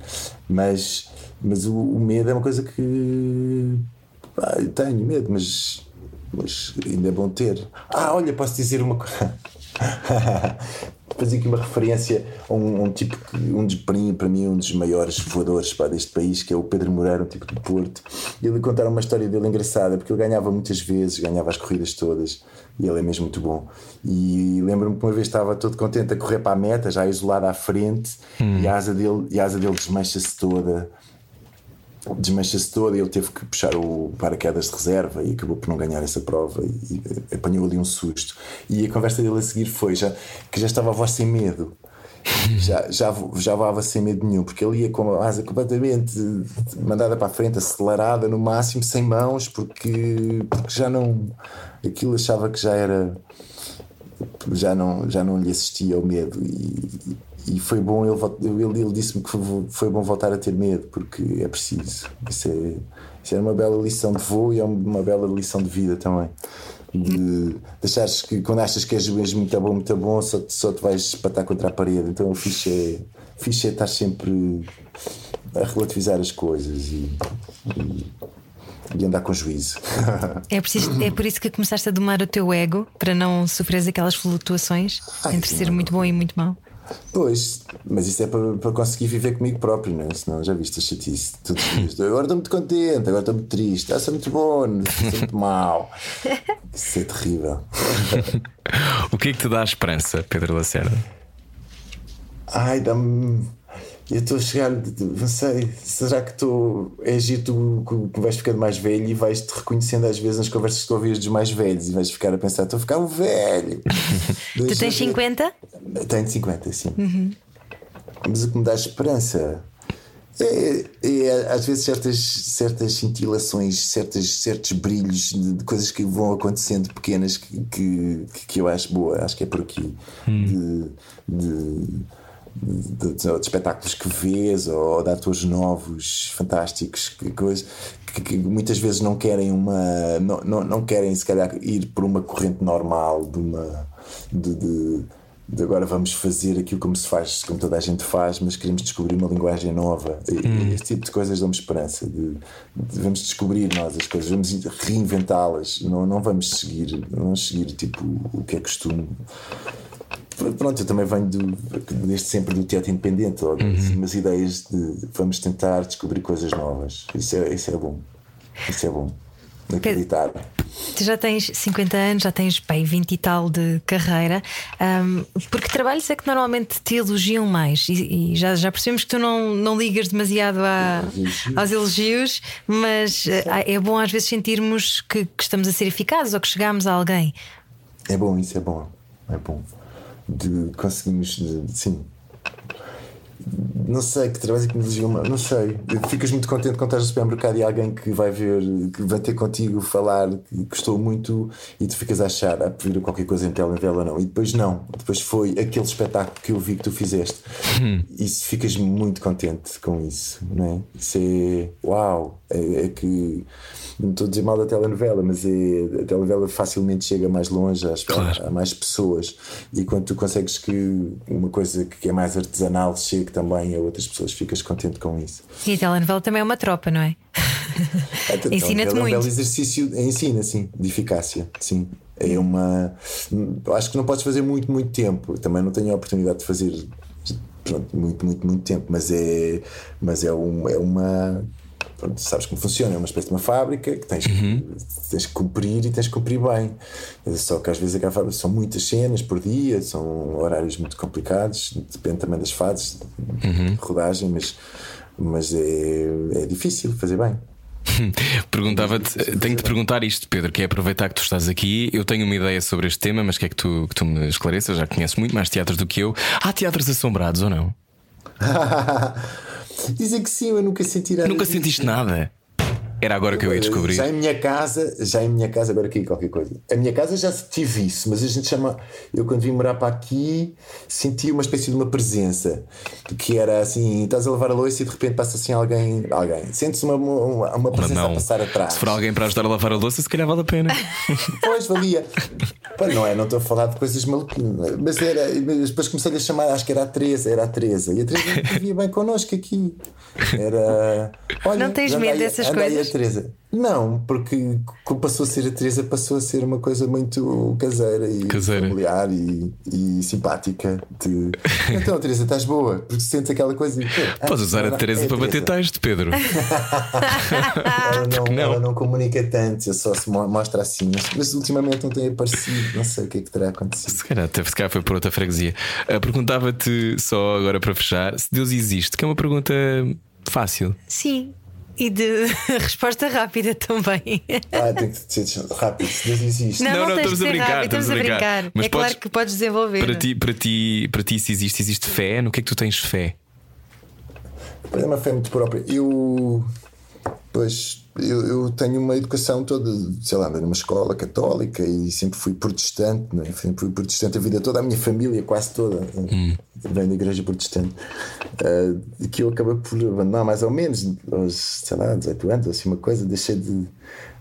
Mas, mas o, o medo é uma coisa que pá, eu tenho medo, mas, mas ainda é bom ter. Ah, olha, posso dizer uma coisa. [laughs] Fazer aqui uma referência a um, um tipo que, um dos, para mim, um dos maiores voadores pá, deste país, que é o Pedro Moreira, um tipo de Porto. E ele contaram uma história dele engraçada, porque ele ganhava muitas vezes, ganhava as corridas todas, e ele é mesmo muito bom. E lembro-me que uma vez estava todo contente a correr para a meta, já isolado à frente, e a asa dele, e a asa dele desmancha-se toda desmancha-se toda e ele teve que puxar o paraquedas de reserva e acabou por não ganhar essa prova e, e apanhou ali um susto. E a conversa dele a seguir foi já, que já estava a voz sem medo. [laughs] Já, já, já voava sem medo nenhum, porque ele ia com a asa completamente mandada para a frente, acelerada no máximo, sem mãos, porque, porque já não. Aquilo achava que já era já não, já não lhe assistia ao medo e, e foi bom ele, ele, ele disse-me que foi, bom voltar a ter medo porque é preciso isso é, isso é uma bela lição de voo e é uma bela lição de vida também de, achares que quando achas que és mesmo muito bom, muito bom só, te- só te vais espatar contra a parede então o fixe é, fixe é estar sempre a relativizar as coisas e, e, e andar com juízo [laughs] É, preciso, é por isso que começaste a domar o teu ego para não sofreres aquelas flutuações Ai, entre ser não. muito bom e muito mau. Pois, mas isso é para, para conseguir viver comigo próprio, não é? Senão já viste a chatice. Os dias. Agora estou muito contente, agora estou muito triste, ah, sou muito bom, sou muito mau. Isso é terrível. [laughs] O que é que te dá esperança, Pedro Lacerda? Ai, dá-me. Eu estou a chegar, não sei, será que estou. É giro tu que vais ficando mais velho e vais-te reconhecendo às vezes nas conversas que tu ouvias dos mais velhos e vais ficar a pensar, estou a ficar um velho. [laughs] Tu tens ver. 50? Tenho 50, sim. Mas o que me dá esperança é, é, às vezes certas, certas cintilações, certas, certos brilhos de, de coisas que vão acontecendo pequenas que, que, que eu acho boa, acho que é por aqui. De, de, de- de- espetáculos que vês ou de atores novos, fantásticos, que, coisa, que, que muitas vezes não querem uma. Não, não, não querem se calhar ir por uma corrente normal de uma. de agora vamos fazer aquilo como se faz, como toda a gente faz, mas queremos descobrir uma linguagem nova. E- Este tipo de coisas dão-me esperança. De, de- vamos descobrir nós as coisas, vamos reinventá-las. Não, não vamos seguir, não vamos seguir tipo o que é costume. Pronto, eu também venho do, desde sempre do teatro independente, ou Uhum. umas ideias de vamos tentar descobrir coisas novas. Isso é, isso é bom. Isso é bom. Acreditar. Tu já tens 50 anos, já tens bem 20 e tal de carreira. Ahm, porque trabalhos é que normalmente te elogiam mais? E, e já, já percebemos que tu não, não ligas demasiado a- Elogios. aos elogios, mas eh, é bom às vezes sentirmos que, que estamos a ser eficazes ou que chegamos a alguém. É bom, isso é bom. É bom. De conseguimos, de- sim. Não sei que trabalho é que me mais. Não sei. Ficas muito contente quando estás no supermercado e há alguém que vai ver, que vai ter contigo falar que gostou muito e tu ficas a achar, a pedir qualquer coisa em telenovela não. E depois não. Depois foi aquele espetáculo que eu vi que tu fizeste. Isso ficas muito contente com isso, não é? Isso é. Uau! É, é que. Não estou a dizer mal da telenovela, mas é, a telenovela facilmente chega mais longe às, Claro. a mais pessoas e quando tu consegues que uma coisa que é mais artesanal chegue também a outras pessoas, ficas contente com isso. E a telenovela também é uma tropa, não é? Ensina-te é um belo muito. exercício, ensina, sim, de eficácia, sim. É uma. Acho que não podes fazer muito, muito tempo. Também não tenho a oportunidade de fazer pronto, muito, muito, muito tempo, mas é, mas é, um, é uma. Pronto, sabes como funciona? É uma espécie de uma fábrica que tens, que tens que cumprir e tens que cumprir bem. Só que às vezes acaba- são muitas cenas por dia, são horários muito complicados, depende também das fases de rodagem, mas, mas é, é difícil fazer bem. [laughs] Perguntava-te, tenho de perguntar isto, Pedro, que é aproveitar que tu estás aqui. Eu tenho uma ideia sobre este tema, mas quer que tu, que tu me esclareças, já conheces muito mais teatros do que eu. Há teatros assombrados ou não? [laughs] Dizem que sim, eu nunca senti nada. Nunca sentiste nada? Era agora que eu ia descobrir. Já em minha casa, já em minha casa, agora aqui qualquer coisa. A minha casa já tive isso, mas a gente chama. Eu quando vim morar para aqui senti uma espécie de uma presença que era assim: estás a levar a louça e de repente passa assim alguém. alguém. Sentes uma, uma, uma presença a não. passar atrás. Se for alguém para ajudar a lavar a louça, se calhar vale a pena. [laughs] Pois valia. Pá, não é, não estou a falar de coisas maluquinhas, mas era. Depois comecei a chamar, acho que era a Teresa, era a Teresa. E a Teresa vivia bem connosco aqui. Era. [laughs] Olha, Não tens medo dessas aí coisas? a Teresa. Não, porque passou a ser a Teresa, passou a ser uma coisa muito caseira e Caseira. familiar e, e simpática. De... Então, Teresa, estás boa? Porque sentes aquela coisa. de, "Ah, Podes usar a Teresa é para bater Teresa." texto, Pedro. [laughs] [laughs] Ela não, não? ela não comunica tanto, só se mo- mostra assim. Mas, ultimamente não tem aparecido. Não sei o que é que terá acontecido. Se calhar, até se calhar foi por outra freguesia. Ah, Perguntava-te só agora para fechar se Deus existe, que é uma pergunta fácil. Sim. E de [laughs] resposta rápida também. Ah, tem que ser rápido, se Deus existe. Não, Não, não, estamos de a ser brincar, rápido, estamos estamos a a brincar. brincar. Mas é claro podes- que podes desenvolver. Para ti, para, ti, para ti, se existe, existe fé? No que é que tu tens fé? É uma fé muito própria. Eu. Pois, eu, eu tenho uma educação toda, sei lá, numa escola católica e sempre fui protestante, né? sempre fui protestante a vida toda, a minha família quase toda eh, vem da igreja protestante. E que eu acabei por abandonar mais ou menos aos, sei lá, 18 anos, assim, uma coisa, deixei de,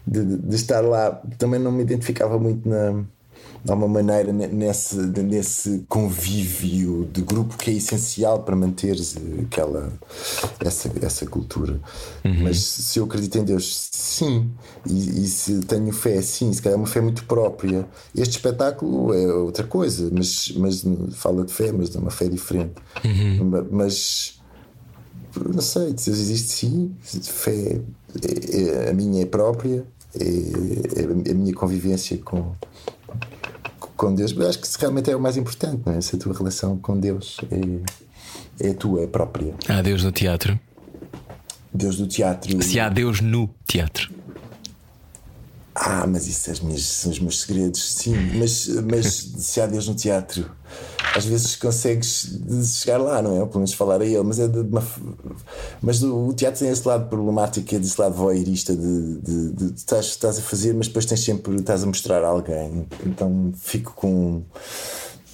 de, de estar lá. Também não me identificava muito na há uma maneira ne- nesse, nesse convívio de grupo que é essencial para manteres aquela essa, essa cultura. Mas se eu acredito em Deus, sim, e, e se tenho fé, sim, se calhar é uma fé muito própria. Este espetáculo é outra coisa, mas, mas fala de fé, mas é uma fé diferente. Ma- Mas não sei, Deus existe sim, fé é- é- a minha é própria, é, é a minha convivência com, com Deus. Mas acho que isso realmente é o mais importante, não é? Essa tua relação com Deus é, é a tua, é própria. Há Deus no teatro. Deus do teatro. Se há Deus no teatro. Ah, mas isso meus, são os meus segredos, sim. Mas, mas se há Deus no teatro, às vezes consegues chegar lá, não é? Ou pelo menos falar a ele, mas é de uma. Mas o teatro tem esse lado problemático, é desse lado voyeurista de, de, de, de estás, estás a fazer, mas depois tens sempre, estás a mostrar a alguém. Então fico com.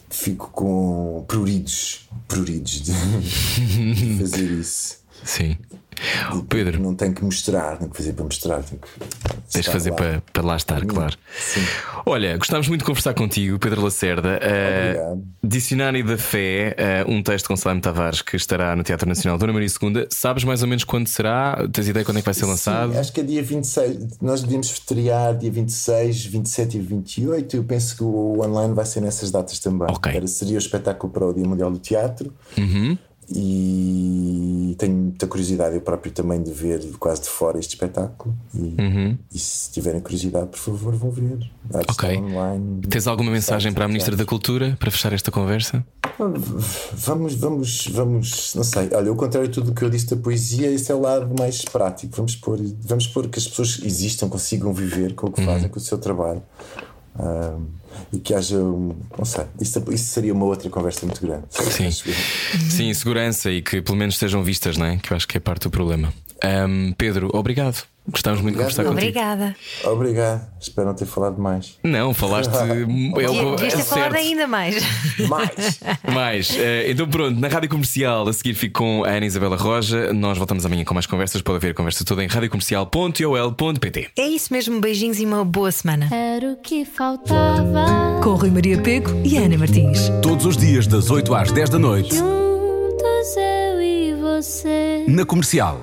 Fico com pruridos, pruridos de [laughs] fazer isso. Sim. O Pedro, Não tenho que mostrar, tenho que fazer para mostrar. Tenho que tens de fazer lá. para, para lá estar, claro. Sim. Olha, gostávamos muito de conversar contigo, Pedro Lacerda. Obrigado. Dicionário da Fé, eh, um texto com Salame Tavares que estará no Teatro Nacional Dona Maria II. Sabes mais ou menos quando será? Tens ideia quando é que vai ser lançado? Sim, acho que é dia 26. Nós devíamos estrear dia 26, 27 e 28. Eu penso que o online vai ser nessas datas também. Ok. Era, seria o espetáculo para o Dia Mundial do Teatro. Uhum. E tenho muita curiosidade eu próprio também de ver quase de fora este espetáculo. E, Uhum. e se tiverem curiosidade, por favor, vão ver. Ok. online. Tens alguma mensagem para a Ministra da Cultura para fechar esta conversa? Vamos, vamos, vamos, não sei. Olha, ao contrário de tudo o que eu disse da poesia, esse é o lado mais prático. Vamos pôr, vamos pôr que as pessoas existam, consigam viver com o que fazem, com o seu trabalho. Ahm, e que haja, um, não sei, isso, isso seria uma outra conversa muito grande. Sim. Sim, segurança e que pelo menos estejam vistas, não é? Que eu acho que é parte do problema. Ahm, Pedro, obrigado. Gostávamos muito de Obrigado. conversar contigo. Obrigada. Obrigado, espero não ter falado mais. Não, falaste. [laughs] é o- Devias ter é falado ainda mais. Mais! [laughs] Mais, eh, então pronto, na rádio comercial a seguir fico com a Ana Isabela Roja. Nós voltamos amanhã com mais conversas. Pode haver a conversa toda em radiocomercial.ol.pt. É isso mesmo, beijinhos e uma boa semana. Era o que faltava. Com Rui Maria Pego e Ana Martins. Todos os dias, das 8 às 10 da noite, Juntos eu e você. na comercial.